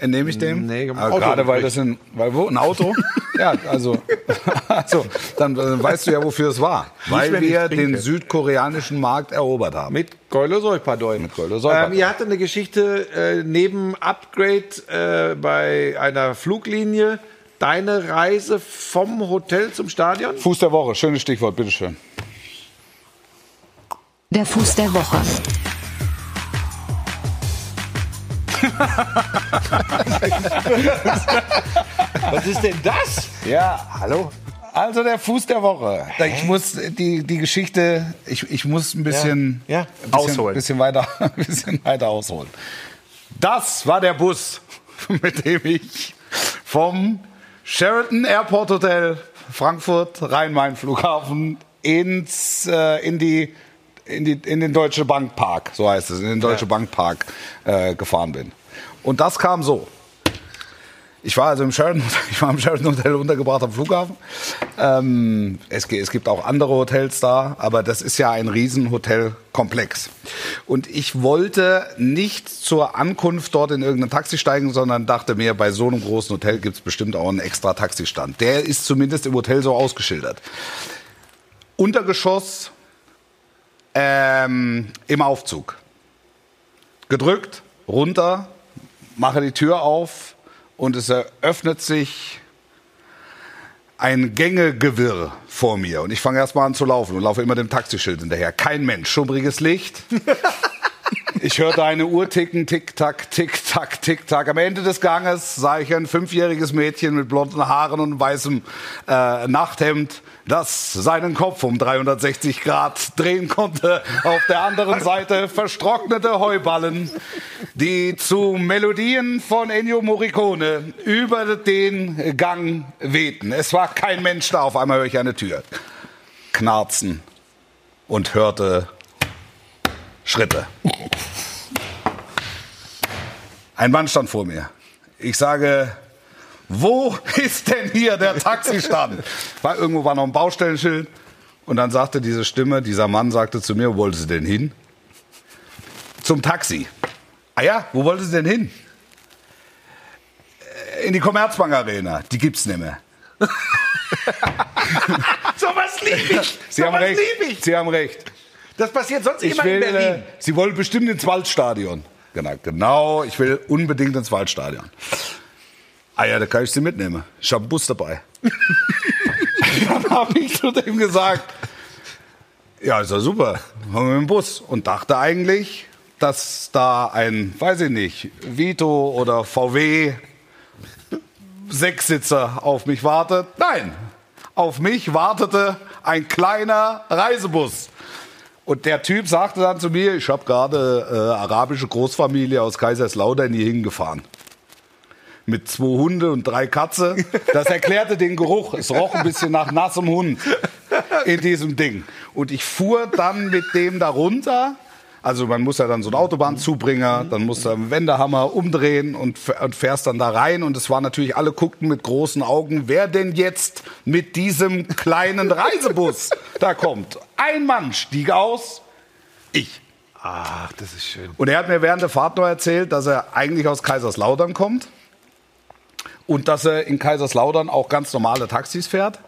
Entnehme ich dem? Nee, Aber Auto gerade weil das ein, weil wo? Ein Auto? ja, also, also dann äh, weißt du ja, wofür es war. Weil wenn ich wir den südkoreanischen Markt erobert haben. Mit Goilosoi Padoi. Mit Goilosoi Ähm, ihr hattet eine Geschichte äh, neben Upgrade äh, bei einer Fluglinie. Deine Reise vom Hotel zum Stadion? Fuß der Woche, schönes Stichwort, bitteschön. Der Fuß der Woche. Was ist denn das? Ja, hallo. Also der Fuß der Woche. Ich muss die, die Geschichte, ich, ich muss ein bisschen, Ja, ja. Ein bisschen, Ausholen. bisschen weiter, ein bisschen weiter ausholen. Das war der Bus, mit dem ich vom Sheraton Airport Hotel Frankfurt Rhein-Main-Flughafen ins äh, in die in, die, in den Deutsche Bank Park, so heißt es, in den Deutsche Bank Park äh, gefahren bin. Und das kam so. Ich war also im Sheraton, ich war im Sheraton Hotel untergebracht am Flughafen. Ähm, es, es gibt auch andere Hotels da, aber das ist ja ein Riesenhotelkomplex. Und ich wollte nicht zur Ankunft dort in irgendein Taxi steigen, sondern dachte mir, bei so einem großen Hotel gibt es bestimmt auch einen extra Taxistand. Der ist zumindest im Hotel so ausgeschildert. Untergeschoss ähm, im Aufzug. Gedrückt, runter, mache die Tür auf und es eröffnet sich ein Gängegewirr vor mir. Und ich fange erst mal an zu laufen und laufe immer dem Taxischild hinterher. Kein Mensch, schummriges Licht. Ich hörte eine Uhr ticken, tick, tack, tick, tack, tick, tack. Am Ende des Ganges sah ich ein fünfjähriges Mädchen mit blonden Haaren und weißem äh, Nachthemd, das seinen Kopf um 360 Grad drehen konnte. Auf der anderen Seite vertrocknete Heuballen, die zu Melodien von Ennio Morricone über den Gang wehten. Es war kein Mensch da. Auf einmal höre ich eine Tür knarzen und hörte Schritte. Ein Mann stand vor mir. Ich sage, wo ist denn hier der Taxistand? War, irgendwo war noch ein Baustellenschild. Und dann sagte diese Stimme, dieser Mann sagte zu mir, wo wollte sie denn hin? Zum Taxi. Ah ja, wo wollte sie denn hin? "Äh, In die Commerzbank Arena. Die gibt's nicht mehr. So was lieb ich. Sie so haben was recht. lieb ich. Sie haben recht. Das passiert sonst Ich immer will, in äh, Berlin. Sie wollen bestimmt ins Waldstadion. Genau, genau, ich will unbedingt ins Waldstadion. Ah ja, da kann ich Sie mitnehmen. Ich habe einen Bus dabei. Dann habe ich zu dem gesagt, ja, ist ja super, haben wir einen Bus. Und dachte eigentlich, dass da ein, weiß ich nicht, Vito oder VW Sechssitzer auf mich wartet. Nein, auf mich wartete ein kleiner Reisebus. Und der Typ sagte dann zu mir, ich habe gerade äh, arabische Großfamilie aus Kaiserslautern hier hingefahren. Mit zwei Hunde und drei Katze. Das erklärte den Geruch. Es roch ein bisschen nach nassem Hund in diesem Ding. Und ich fuhr dann mit dem da runter. Also man muss ja dann so einen Autobahnzubringer, dann muss er einen Wendehammer umdrehen und, und fährst dann da rein. Und es war natürlich, alle guckten mit großen Augen, wer denn jetzt mit diesem kleinen Reisebus da kommt. Ein Mann stieg aus, ich. Ach, das ist schön. Und er hat mir während der Fahrt noch erzählt, dass er eigentlich aus Kaiserslautern kommt und dass er in Kaiserslautern auch ganz normale Taxis fährt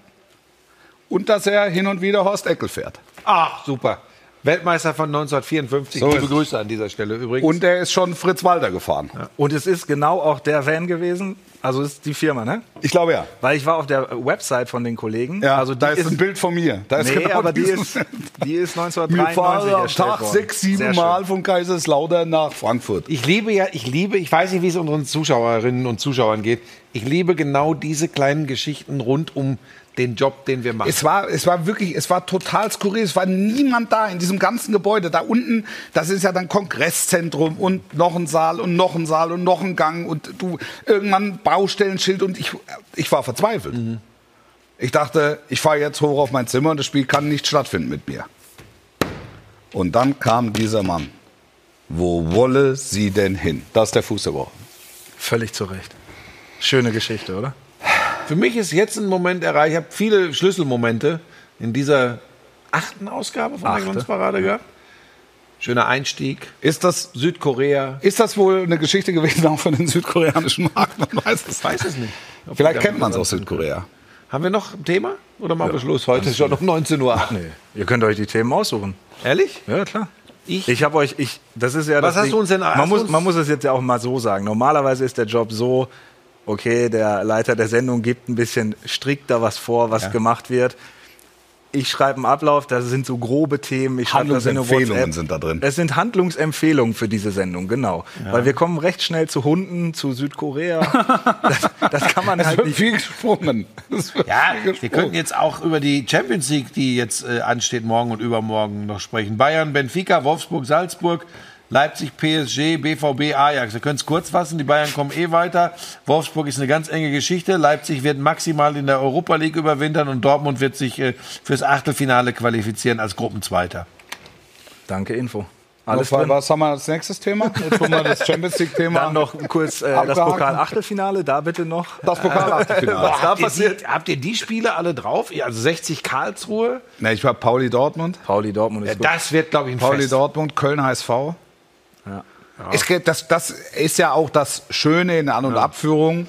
und dass er hin und wieder Horst Eckel fährt. Ach, super. Weltmeister von 1954. So Liebe ist- Grüße an dieser Stelle übrigens. Und der ist schon Fritz Walter gefahren. Und es ist genau auch der Van gewesen. Also ist die Firma, ne? Ich glaube ja. Weil ich war auf der Website von den Kollegen. Ja, also die da ist, ein Bild von mir. Da ist Nee, genau aber die ist, die ist Wir 1993 fahren am erstellt Tag worden. sechs, sieben Sehr Mal schön. von Kaiserslautern nach Frankfurt. Ich liebe ja, ich liebe, ich weiß nicht, wie es unseren Zuschauerinnen und Zuschauern geht. Ich liebe genau diese kleinen Geschichten rund um den Job, den wir machen. Es war, es war wirklich, es war total skurril. Es war niemand da in diesem ganzen Gebäude. Da unten, das ist ja dann Kongresszentrum und noch ein Saal und noch ein Saal und noch ein Gang und du irgendwann Baustellenschild und ich, ich war verzweifelt. Ich dachte, ich fahre jetzt hoch auf mein Zimmer und das Spiel kann nicht stattfinden mit mir. Und dann kam dieser Mann. Wo wolle sie denn hin? Das ist der Fuß der Woche. Völlig zu Recht. Schöne Geschichte, oder? Für mich ist jetzt ein Moment erreicht. Ich habe viele Schlüsselmomente in dieser achten Ausgabe von der Achte. Glanzparade gehabt. Schöner Einstieg. Ist das, Südkorea. ist das wohl eine Geschichte gewesen auch für den südkoreanischen Markt? Man weiß es Weiß es nicht. Ob Vielleicht kennt man es aus Südkorea. Haben wir noch ein Thema? Oder machen wir Schluss? Heute ist schon um 19 Uhr. Nee. Ihr könnt euch die Themen aussuchen. Ehrlich? Ja, klar. Ich? Ich habe euch, ich, das ist ja Was das hast Ding. du uns denn- Man muss, uns- man muss es jetzt ja auch mal so sagen. Normalerweise ist der Job so, okay, der Leiter der Sendung gibt ein bisschen strikter was vor, was gemacht wird. Ich schreibe einen Ablauf, da sind so grobe Themen. Ich Handlungsempfehlungen sind da drin. Es sind Handlungsempfehlungen für diese Sendung, genau. Weil wir kommen recht schnell zu Hunden, zu Südkorea. das, das kann man Es halt wird nicht. viel gesprungen. Ja, viel wir gesprungen. könnten jetzt auch über die Champions League, die jetzt äh, ansteht, morgen und übermorgen noch sprechen. Bayern, Benfica, Wolfsburg, Salzburg, Leipzig, PSG, BVB, Ajax. Wir können es kurz fassen, die Bayern kommen eh weiter. Wolfsburg ist eine ganz enge Geschichte. Leipzig wird maximal in der Europa League überwintern und Dortmund wird sich äh, fürs Achtelfinale qualifizieren als Gruppenzweiter. Danke, Info. Alles drin. was haben wir als nächstes Thema? Jetzt haben wir das Champions League-Thema. Dann noch kurz äh, das Abgehakt. Pokal-Achtelfinale, da bitte noch. das Pokal-Achtelfinale. Was da habt, ihr passiert? die, habt ihr die Spiele alle drauf? Also 60 Karlsruhe? Ne, ich war Pauli Dortmund. Pauli Dortmund ist Ja, gut. das wird, glaube ich, ein Pauli Fest. Dortmund, Köln HSV. Ja. Es geht, das, das ist ja auch das Schöne in der An- und Abführung.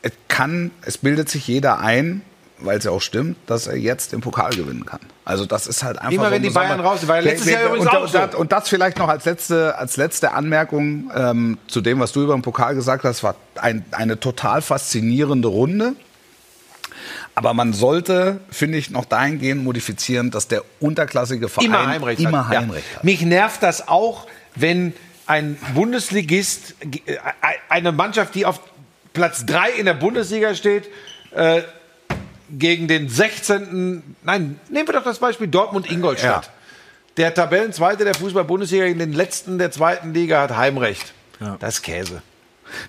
Es kann, es bildet sich jeder ein, weil es ja auch stimmt, dass er jetzt den Pokal gewinnen kann. Also das ist halt einfach Immer wenn die Bayern raus sind, weil letztes Jahr übrigens und, auch und, das, und das vielleicht noch als letzte, als letzte Anmerkung ähm, zu dem, was du über den Pokal gesagt hast, war ein, eine total faszinierende Runde. Aber man sollte, finde ich, noch dahingehend modifizieren, dass der unterklassige Verein immer Heimrecht immer hat. Heimrecht ja. hat. Mich nervt das auch, wenn ein Bundesligist, äh, eine Mannschaft, die auf Platz 3 in der Bundesliga steht, äh, gegen den 16. Nein, nehmen wir doch das Beispiel Dortmund-Ingolstadt. Ja. Der Tabellenzweite der Fußball-Bundesliga gegen den letzten der zweiten Liga hat Heimrecht. Ja. Das ist Käse.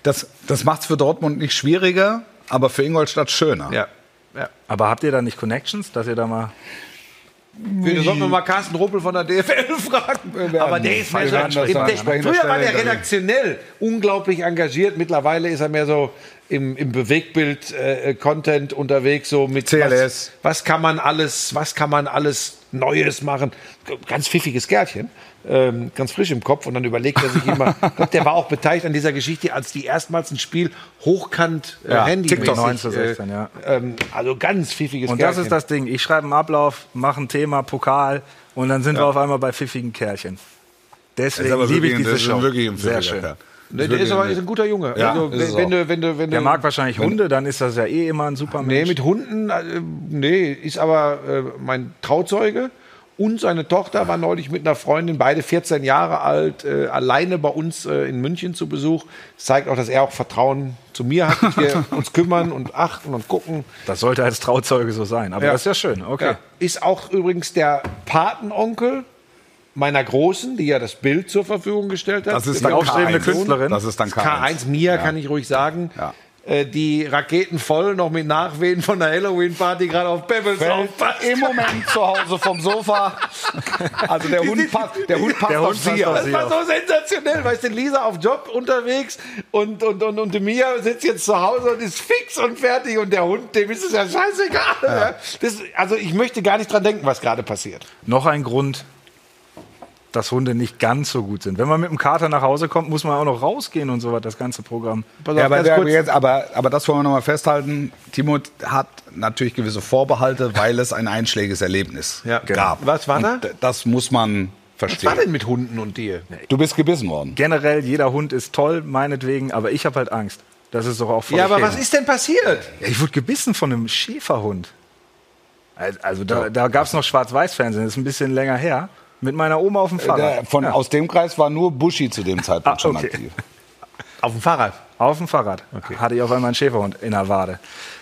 Das, das macht es für Dortmund nicht schwieriger, aber für Ingolstadt schöner. Ja. ja. Aber habt ihr da nicht Connections, dass ihr da mal. Wir sollten wir mal Carsten Ruppel von der DFL fragen. Aber der ist mehr so Früher war der redaktionell unglaublich engagiert. Mittlerweile ist er mehr so im, im Bewegtbild-Content unterwegs, so mit CLS. Was, was kann man alles, was kann man alles Neues machen? Ganz pfiffiges Gärtchen. Ähm, ganz frisch im Kopf und dann überlegt er sich immer, ich glaub, der war auch beteiligt an dieser Geschichte, als die erstmals ein Spiel hochkant äh, Ja, Handy TikTok 9 zu 16, ja. ähm, also ganz pfiffiges Und das Gärtchen. ist das Ding. Ich schreibe einen Ablauf, mache ein Thema, Pokal und dann sind wir auf einmal bei pfiffigen Kerlchen. Deswegen liebe ich diese das ist Show. wirklich ein Sehr schön. Ne, der ist aber ist ein guter Junge. Ja, also, wenn, auch. du, wenn du, wenn Der du, mag wahrscheinlich Hunde, dann ist das ja eh immer ein super Nee, Mensch. mit Hunden, äh, nee, ist aber äh, mein Trauzeuge. Und seine Tochter war neulich mit einer Freundin, beide 14 Jahre alt, äh, alleine bei uns äh, in München zu Besuch. Das zeigt auch, dass er auch Vertrauen zu mir hat, dass wir uns kümmern und achten und gucken. Das sollte als Trauzeuge so sein. Aber Ja. das ist ja schön. Okay. Ja. Ist auch übrigens der Patenonkel meiner Großen, die ja das Bild zur Verfügung gestellt hat. Das ist Die dann aufstrebende K1. Künstlerin. Das ist dann K1. K1 Mia, kann ich ruhig sagen. Ja. Äh, Die Raketen voll, noch mit Nachwehen von der Halloween-Party gerade auf Pebbles aufpasst. Im Moment zu Hause vom Sofa. Also der Hund passt, der Hund passt Der auf Hund sie passt auf. Das war so sensationell, weißt du, Lisa auf Job unterwegs und, und, und, und Mia sitzt jetzt zu Hause und ist fix und fertig und der Hund, dem ist es ja scheißegal. Ja. Das, also ich möchte gar nicht dran denken, was gerade passiert. Noch ein Grund, dass Hunde nicht ganz so gut sind. Wenn man mit dem Kater nach Hause kommt, muss man auch noch rausgehen und so was, das ganze Programm. Pass Ja, auf, aber, der, kurz. jetzt, aber, aber das wollen wir nochmal festhalten. Timo hat natürlich gewisse Vorbehalte, weil es ein einschlägiges Erlebnis Ja. gab. Was war da? Das muss man Was verstehen. war denn mit Hunden und dir? Du bist gebissen worden. Generell, jeder Hund ist toll, meinetwegen, aber ich habe halt Angst. Das ist doch auch voll Ja, aber was ist denn passiert? Ja, ich wurde gebissen von einem Schäferhund. Also, also da, da gab es noch Schwarz-Weiß-Fernsehen, das ist ein bisschen länger her. Mit meiner Oma auf dem Fahrrad. Der, von, ja. Aus dem Kreis war nur Buschi zu dem Zeitpunkt Ah, schon okay. aktiv. Auf dem Fahrrad. Auf dem Fahrrad hatte ich auf einmal einen Schäferhund in der Wade.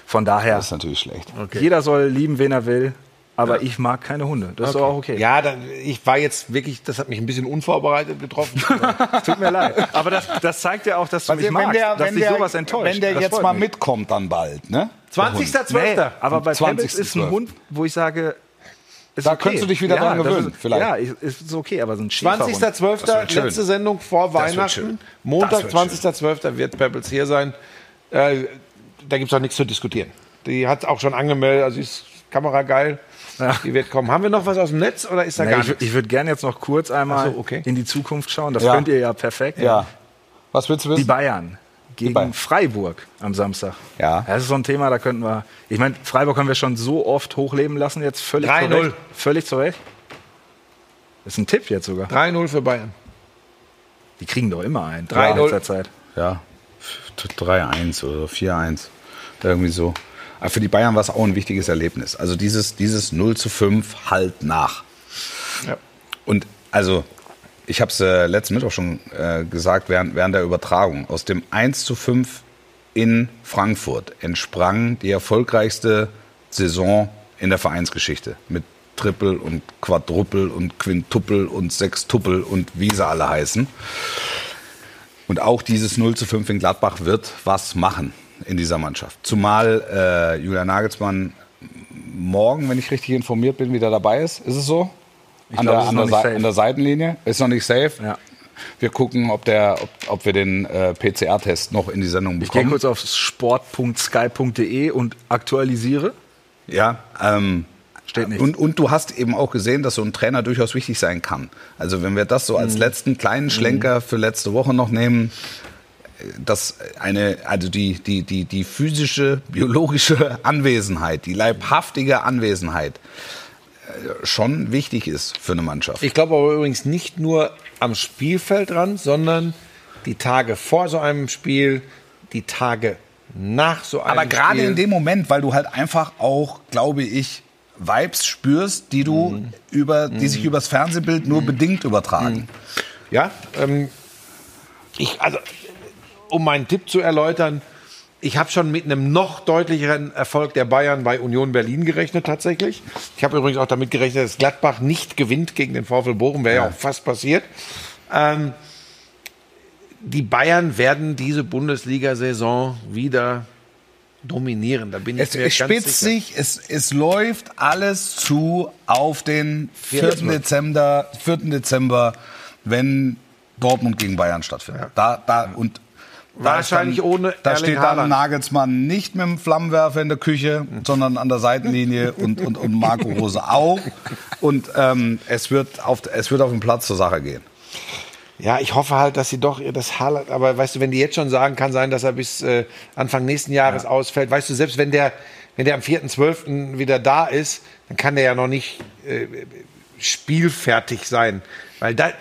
Von daher, Das ist natürlich schlecht. jeder soll lieben, wen er will, aber ich mag keine Hunde. Das ist doch auch okay. Ja, dann, ich war jetzt wirklich, das hat mich ein bisschen unvorbereitet getroffen. Tut mir leid. Aber das, das zeigt ja auch, dass du mich magst, dass dich sowas enttäuscht. wenn der Das jetzt mal mich. mitkommt, dann bald, ne? 20.12. Nee, aber bei 20. Pebbles ist ein Hund, wo ich sage, ist Da okay. könntest du dich wieder dran das gewöhnen, ist, vielleicht. Ja, ist, ist okay, aber so ein Schäferhund. 20.12. schön. letzte Sendung vor Weihnachten. Montag, Das wird 20.12. wird Pebbles hier sein. Äh, da gibt es auch nichts zu diskutieren. Die hat auch schon angemeldet, also ist Kamera geil. Die wird kommen. Haben wir noch was aus dem Netz oder ist da Nee, gar ich nichts? ich würde gerne jetzt noch kurz einmal so, okay. in die Zukunft schauen. Das Ja. könnt ihr ja perfekt. Ja. Was willst du Die wissen? Bayern gegen Bayern. Freiburg am Samstag. Ja. Das ist so ein Thema, da könnten wir. Ich meine, Freiburg haben wir schon so oft hochleben lassen, jetzt völlig 3-0. zurecht. Völlig zurecht. Das ist ein Tipp jetzt sogar. 3-0 für Bayern. Die kriegen doch immer ein. 3-0. in letzter Zeit. Ja, 3-1 oder 4-1. Irgendwie so. Aber für die Bayern war es auch ein wichtiges Erlebnis. Also dieses, dieses 0 zu 5 halt nach. Ja. Und also, ich habe es äh, letzten Mittwoch schon äh, gesagt, während, während der Übertragung. Aus dem 1 zu 5 in Frankfurt entsprang die erfolgreichste Saison in der Vereinsgeschichte. Mit Triple und Quadruple und Quintuple und Sextuple und wie sie alle heißen. Und auch dieses 0 zu 5 in Gladbach wird was machen in dieser Mannschaft. Zumal äh, Julian Nagelsmann morgen, wenn ich richtig informiert bin, wieder dabei ist. Ist es so? An, glaub, der, an, der nicht an der Seitenlinie. Ist noch nicht safe. Ja. Wir gucken, ob, der, ob, ob wir den äh, PCR-Test noch in die Sendung Ich gehe bekommen. kurz auf sport.sky.de und aktualisiere. Ja, ähm, Steht nichts. Und, und du hast eben auch gesehen, dass so ein Trainer durchaus wichtig sein kann. Also wenn wir das so Mhm. als letzten kleinen Schlenker für letzte Woche noch nehmen, dass eine, also die, die, die, die physische, biologische Anwesenheit, die leibhaftige Anwesenheit äh, schon wichtig ist für eine Mannschaft. Ich glaube aber übrigens nicht nur am Spielfeld dran, sondern die Tage vor so einem Spiel, die Tage nach so einem Aber gerade Spiel. in dem Moment, weil du halt einfach auch, glaube ich, Vibes spürst, die du Mhm. über, die sich übers Fernsehbild nur bedingt übertragen. Ja, ähm, ich, also, um meinen Tipp zu erläutern, ich habe schon mit einem noch deutlicheren Erfolg der Bayern bei Union Berlin gerechnet tatsächlich. Ich habe übrigens auch damit gerechnet, dass Gladbach nicht gewinnt gegen den VfL Bochum, wäre ja. auch fast passiert. Ähm, die Bayern werden diese Bundesliga-Saison wieder dominieren. Da bin ich Es, mir es ganz spitzt sicher. sich, es, es läuft alles zu auf den 4. Dezember, 4. Dezember, wenn Dortmund gegen Bayern stattfindet. Da, da, und da Wahrscheinlich dann, ohne Da Erling steht dann Haaland. Nagelsmann nicht mit dem Flammenwerfer in der Küche, sondern an der Seitenlinie und, und, und Marco Rose auch. Und ähm, es, wird auf, es wird auf den Platz zur Sache gehen. Ja, ich hoffe halt, dass sie doch das Haaland, aber weißt du, wenn die jetzt schon sagen, kann sein, dass er bis äh, Anfang nächsten Jahres ausfällt. Weißt du, selbst wenn der, wenn der am 4.12. wieder da ist, dann kann der ja noch nicht äh, spielfertig sein. Weil da,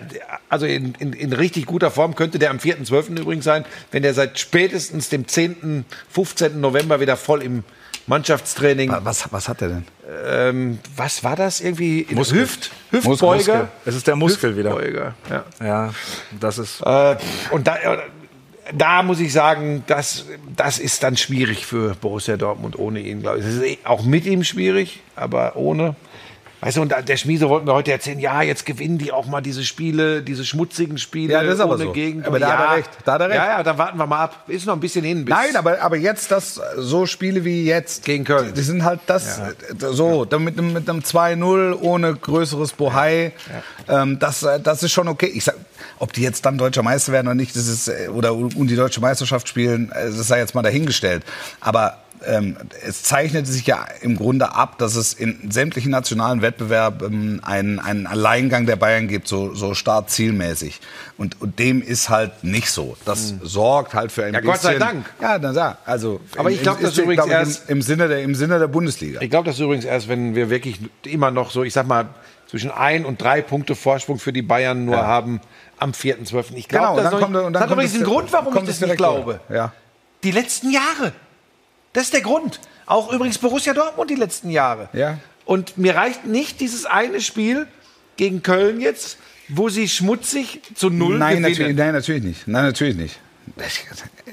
also in, in, in richtig guter Form könnte der am 4.12. übrigens sein, wenn der seit spätestens dem 10., 15. November wieder voll im Mannschaftstraining. Was, was hat er denn? Ähm, was war das irgendwie? Muskel. Hüft, Hüftbeuger. Muskel. Es ist der Muskel wieder. Hüftbeuger, ja. Ja, das ist. Äh, und da, da muss ich sagen, das, das ist dann schwierig für Borussia Dortmund ohne ihn, glaube ich. Es ist eh auch mit ihm schwierig, aber ohne. Weißt du, und der Schmiese wollte mir heute erzählen, ja, jetzt gewinnen die auch mal diese Spiele, diese schmutzigen Spiele Ja, das ist aber ohne so. Gegend. Aber da ja, hat er recht, da hat er recht. Ja, ja, dann warten wir mal ab. Ist noch ein bisschen hin. Nein, aber, aber jetzt das so Spiele wie jetzt Gegen Köln. Die sind halt das äh, so mit einem mit einem 2-0 ohne größeres Bohai. Ähm, das das ist schon okay. Ich sag, ob die jetzt dann deutscher Meister werden oder nicht, das ist äh, oder um die deutsche Meisterschaft spielen, äh, das sei jetzt mal dahingestellt. Aber ähm, es zeichnete sich ja im Grunde ab, dass es in sämtlichen nationalen Wettbewerben einen, einen Alleingang der Bayern gibt, so, so startzielmäßig. Und, und dem ist halt nicht so. Das sorgt halt für ein Ja, bisschen... Gott sei Dank. Ja, na ja, also... Aber im- ich glaub, im- das ist, übrigens glaub erst- im, im, Sinne der, im Sinne der Bundesliga. Ich glaube das übrigens erst, wenn wir wirklich immer noch so, ich sag mal, zwischen ein und drei Punkte Vorsprung für die Bayern nur haben am 4.12. Ich Genau, glaube, und das, dann kommt das dann hat übrigens einen Grund, warum ich das nicht glaube. Ja. Die letzten Jahre. Das ist der Grund. Auch übrigens Borussia Dortmund die letzten Jahre. Ja. Und mir reicht nicht dieses eine Spiel gegen Köln jetzt, wo sie schmutzig zu null Nein, gewinnen. natürlich, nein, natürlich nicht. Nein, natürlich nicht.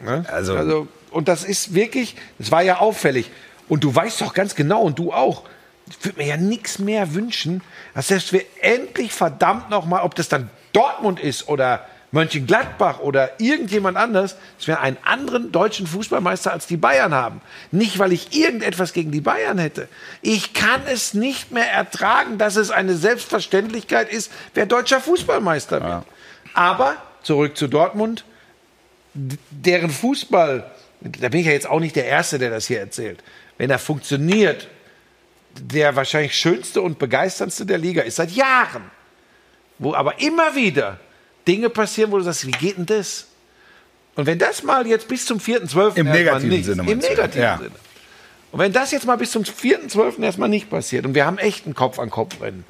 Ne? Also- Also, und das ist wirklich, das war ja auffällig. Und du weißt doch ganz genau, und du auch, ich würde mir ja nichts mehr wünschen, als dass wir endlich verdammt nochmal, ob das dann Dortmund ist oder Mönchengladbach oder irgendjemand anders, dass wir einen anderen deutschen Fußballmeister als die Bayern haben. Nicht, weil ich irgendetwas gegen die Bayern hätte. Ich kann es nicht mehr ertragen, dass es eine Selbstverständlichkeit ist, wer deutscher Fußballmeister wird. Aber zurück zu Dortmund deren Fußball, da bin ich ja jetzt auch nicht der Erste, der das hier erzählt, wenn er funktioniert, der wahrscheinlich schönste und begeisterndste der Liga ist seit Jahren. Wo aber immer wieder Dinge passieren, wo du sagst, wie geht denn das? Und wenn das mal jetzt bis zum 4.12. Im negativen nicht, Sinne Im negativen Ja. Sinne. Und wenn das jetzt mal bis zum 4.12. erstmal nicht passiert und wir haben echt ein Kopf-an-Kopf-Rennen,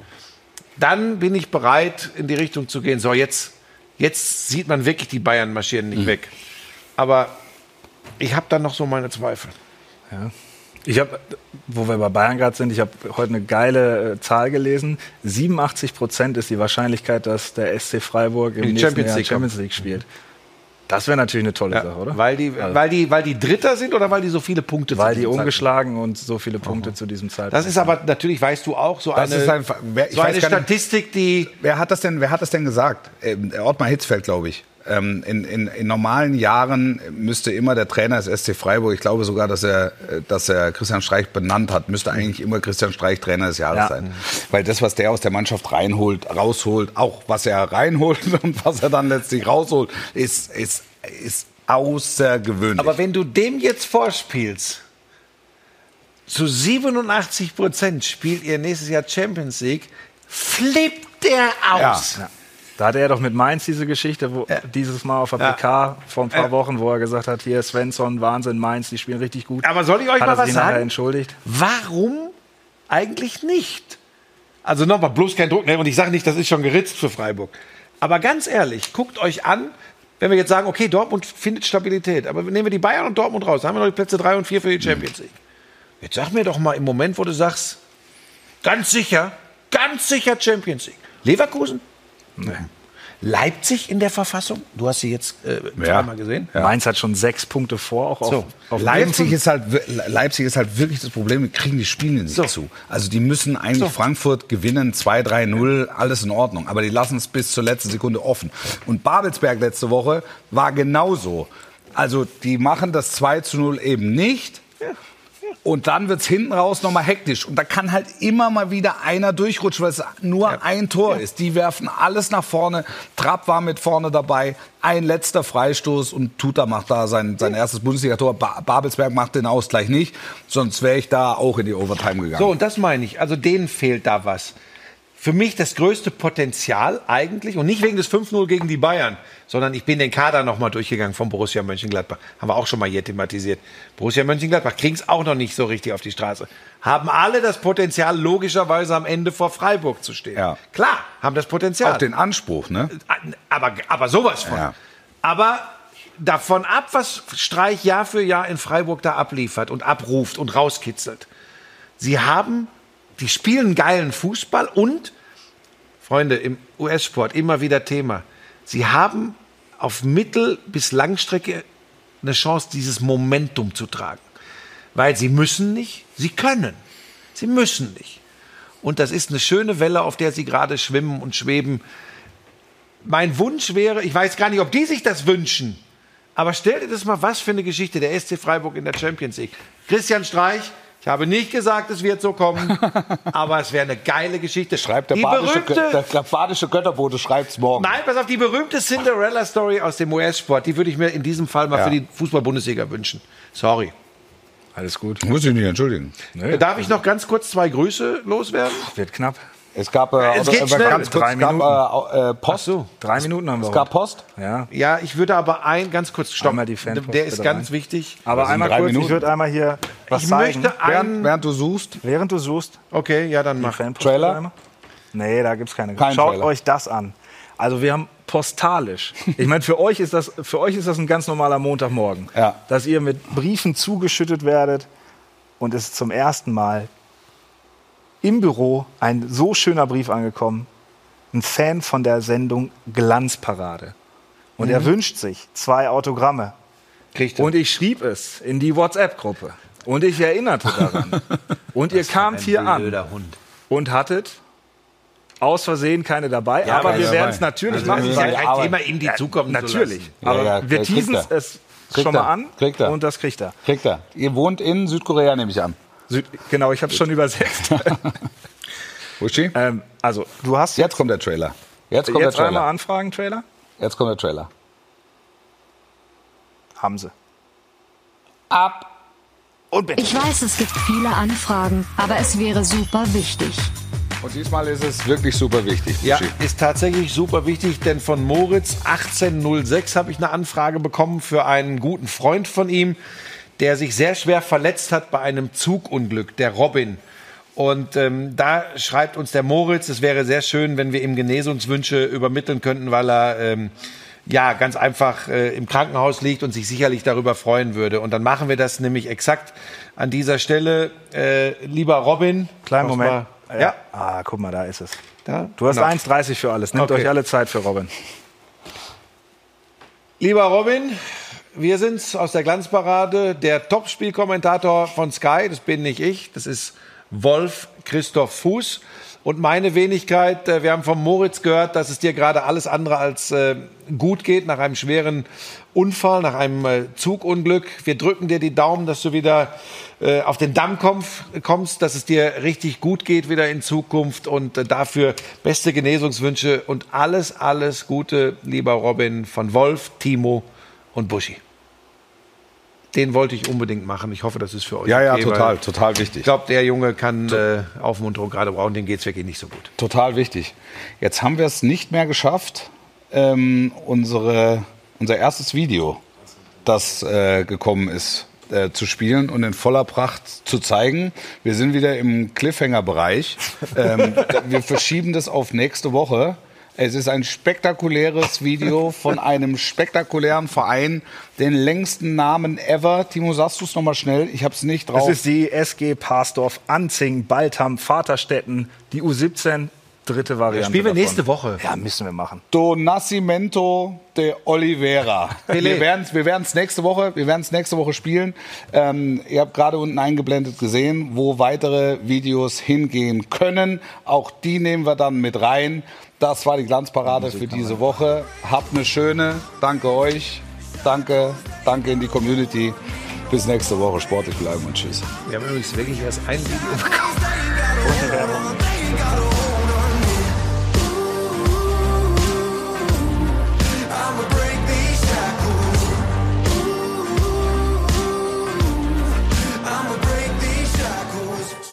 dann bin ich bereit, in die Richtung zu gehen. So, jetzt, jetzt sieht man wirklich die Bayern marschieren Mhm. nicht weg. Aber ich habe dann noch so meine Zweifel. Ich habe, wo wir bei Bayern gerade sind, ich habe heute eine geile äh, Zahl gelesen. 87 Prozent ist die Wahrscheinlichkeit, dass der SC Freiburg im nächsten Champions Jahr League Champions League spielt. Das wäre natürlich eine tolle Sache, oder? Weil die, weil, die, weil die Dritter sind oder weil die so viele Punkte Weil zu die ungeschlagen und so viele Punkte zu diesem Zeitpunkt. Das ist aber natürlich, weißt du auch, so Das eine, ist einfach- wer- ich so weiß eine gar nicht- Statistik, die. Wer hat das denn, wer hat das denn gesagt? Ähm, Ottmar Hitzfeld, glaube ich. Ähm, in, in, in normalen Jahren müsste immer der Trainer des SC Freiburg, ich glaube sogar, dass er, dass er Christian Streich benannt hat, müsste eigentlich immer Christian Streich Trainer des Jahres Ja. sein. Weil das, was der aus der Mannschaft reinholt, rausholt, auch was er reinholt und was er dann letztlich rausholt, ist, ist, ist außergewöhnlich. Aber wenn du dem jetzt vorspielst, zu 87 Prozent spielt ihr nächstes Jahr Champions League, flippt der aus. Ja. Da hatte er doch mit Mainz diese Geschichte, wo dieses Mal auf der Ja. PK vor ein paar Ja. Wochen, wo er gesagt hat, hier Svensson, Wahnsinn, Mainz, die spielen richtig gut. Aber soll ich euch hat mal er was sagen? entschuldigt? Warum eigentlich nicht? Also nochmal, bloß kein Druck. Ne? Und ich sage nicht, das ist schon geritzt für Freiburg. Aber ganz ehrlich, guckt euch an, wenn wir jetzt sagen, okay, Dortmund findet Stabilität, aber nehmen wir die Bayern und Dortmund raus, dann haben wir noch die Plätze 3 und 4 für die Champions League. Jetzt sag mir doch mal im Moment, wo du sagst, ganz sicher, ganz sicher Champions League. Leverkusen? Nee. Leipzig in der Verfassung? Du hast sie jetzt äh, zweimal gesehen. Mainz hat schon sechs Punkte vor, auch auf, So. auf Leipzig ist, halt, wir- Leipzig ist halt wirklich das Problem, die kriegen die Spiele nicht So. zu. Also die müssen eigentlich So. Frankfurt gewinnen, 2-3-0, alles in Ordnung. Aber die lassen es bis zur letzten Sekunde offen. Und Babelsberg letzte Woche war genauso. Also die machen das 2 zu 0 eben nicht. Und dann wird's hinten raus nochmal hektisch. Und da kann halt immer mal wieder einer durchrutschen, weil es nur ein Tor ist. Die werfen alles nach vorne. Trapp war mit vorne dabei. Ein letzter Freistoß und Tuta macht da sein, sein erstes Bundesligator. Ba Babelsberg macht den Ausgleich nicht. Sonst wäre ich da auch in die Overtime gegangen. So, und das meine ich. Also denen fehlt da was. Für mich das größte Potenzial eigentlich, und nicht wegen des 5-0 gegen die Bayern, sondern ich bin den Kader nochmal durchgegangen von Borussia Mönchengladbach. Haben wir auch schon mal hier thematisiert. Borussia Mönchengladbach kriegen es auch noch nicht so richtig auf die Straße. Haben alle das Potenzial, logischerweise am Ende vor Freiburg zu stehen. Ja. Klar, haben das Potenzial. Auch den Anspruch, ne? aber, aber sowas von. Ja. Aber davon ab, was Streich Jahr für Jahr in Freiburg da abliefert und abruft und rauskitzelt. Sie haben, die spielen geilen Fußball und, Freunde, im US-Sport immer wieder Thema. Sie haben auf Mittel- bis Langstrecke eine Chance, dieses Momentum zu tragen. Weil sie müssen nicht, sie können. Sie müssen nicht. Und das ist eine schöne Welle, auf der sie gerade schwimmen und schweben. Mein Wunsch wäre, ich weiß gar nicht, ob die sich das wünschen, aber stell dir das mal, was für eine Geschichte der SC Freiburg in der Champions League. Christian Streich, ich habe nicht gesagt, es wird so kommen, aber es wäre eine geile Geschichte. Schreibt der, die badische, berühmte, Gö- der, der badische Götterbote schreibt's morgen. Nein, pass auf, die berühmte Cinderella-Story aus dem US-Sport, die würde ich mir in diesem Fall mal Ja. für die Fußball-Bundesliga wünschen. Sorry. Alles gut. Muss ich nicht entschuldigen. Darf ich noch ganz kurz zwei Grüße loswerden? Wird knapp. Es gab äh, Es geht schnell. ganz kurz, Drei es gab Minuten. äh, äh, Post. Drei Minuten haben wir Es gab heute. Post. Ja. Ja, ich würde aber ein ganz kurz stoppen. Einmal die Fanpost Der ist ganz rein. wichtig. Aber einmal kurz, ich Minuten. würde einmal hier was Ich zeigen. möchte Während, während du suchst. Während du suchst, Okay, ja, dann mach. Fanpost Trailer? einmal. Nee, da gibt's keine. Kein Schaut Trailer. euch das an. Also wir haben postalisch. Ich meine, für euch ist das für euch ist das ein ganz normaler Montagmorgen, Ja. dass ihr mit Briefen zugeschüttet werdet und es ist zum ersten Mal im Büro ein so schöner Brief angekommen. Ein Fan von der Sendung Glanzparade. Und er wünscht sich zwei Autogramme. Kriegt er. Und ich schrieb es in die WhatsApp-Gruppe. Und ich erinnerte daran. Und ihr kamt hier an Hund. und hattet aus Versehen keine dabei. aber aber wir werden es natürlich Also machen. wir Ist ja kein aber- Thema, ihm die zukommen zu natürlich. Aber Ja, ja, wir teasen es Kriegt schon mal er. an. Kriegt er. Und das kriegt er. Kriegt er. Ihr wohnt in Südkorea, nehme ich an. Süd genau, ich habe es schon übersetzt. Uschi? ähm, also, du hast Jetzt kommt der Trailer. Jetzt kommt jetzt der einmal Trailer. anfragen, Trailer? Jetzt kommt der Trailer. Haben sie. Ab. Und bitte. Ich weiß, es gibt viele Anfragen, aber es wäre super wichtig. Und diesmal ist es wirklich super wichtig. Ja, ist tatsächlich super wichtig, denn von Moritz 1806 habe ich eine Anfrage bekommen für einen guten Freund von ihm, der sich sehr schwer verletzt hat bei einem Zugunglück, der Robin. Und ähm, da schreibt uns der Moritz, es wäre sehr schön, wenn wir ihm Genesungswünsche übermitteln könnten, weil er ähm, ja ganz einfach äh, im Krankenhaus liegt und sich sicherlich darüber freuen würde. Und dann machen wir das nämlich exakt an dieser Stelle. Äh, lieber Robin, Kleinen Moment. Mal. Ja, Ah, guck mal, da ist es. da. Du hast Genau. 1,30 für alles. Nehmt Okay. euch alle Zeit für Robin. Lieber Robin, wir sind's aus der Glanzparade. Der Topspielkommentator von Sky, das bin nicht ich, das ist Wolf Christoph Fuß. Und meine Wenigkeit, äh, wir haben vom Moritz gehört, dass es dir gerade alles andere als äh, gut geht nach einem schweren Unfall, nach einem äh, Zugunglück. Wir drücken dir die Daumen, dass du wieder auf den Damm kommst, dass es dir richtig gut geht wieder in Zukunft und dafür beste Genesungswünsche und alles, alles Gute, lieber Robin, von Wolf, Timo und Buschi. Den wollte ich unbedingt machen. Ich hoffe, das ist für euch Ja, ja, okay, total, total Ich wichtig. glaube, der Junge kann äh, Aufmunterung gerade brauchen, dem geht's wirklich nicht so gut. Total wichtig. Jetzt haben wir es nicht mehr geschafft, ähm, unsere, unser erstes Video, das äh, gekommen ist, äh, zu spielen und in voller Pracht zu zeigen. Wir sind wieder im Cliffhanger-Bereich. ähm, wir verschieben das auf nächste Woche. Es ist ein spektakuläres Video von einem spektakulären Verein, den längsten Namen ever. Timo, sagst du es nochmal schnell? Ich habe es nicht drauf. Das ist die SG Parsdorf, Anzing, Baltham, Vaterstetten, die U17, dritte Variante. Spielen wir davon. nächste Woche. Ja, müssen wir machen. Do Nascimento de Oliveira. Wir werden es wir werden's nächste Woche, wir werden's nächste Woche spielen. Ähm, ihr habt gerade unten eingeblendet gesehen, wo weitere Videos hingehen können. Auch die nehmen wir dann mit rein. Das war die Glanzparade für diese Woche. Habt eine schöne. Danke euch. Danke. Danke in die Community. Bis nächste Woche. Sportlich bleiben und tschüss. Wir haben übrigens wirklich erst ein Video bekommen.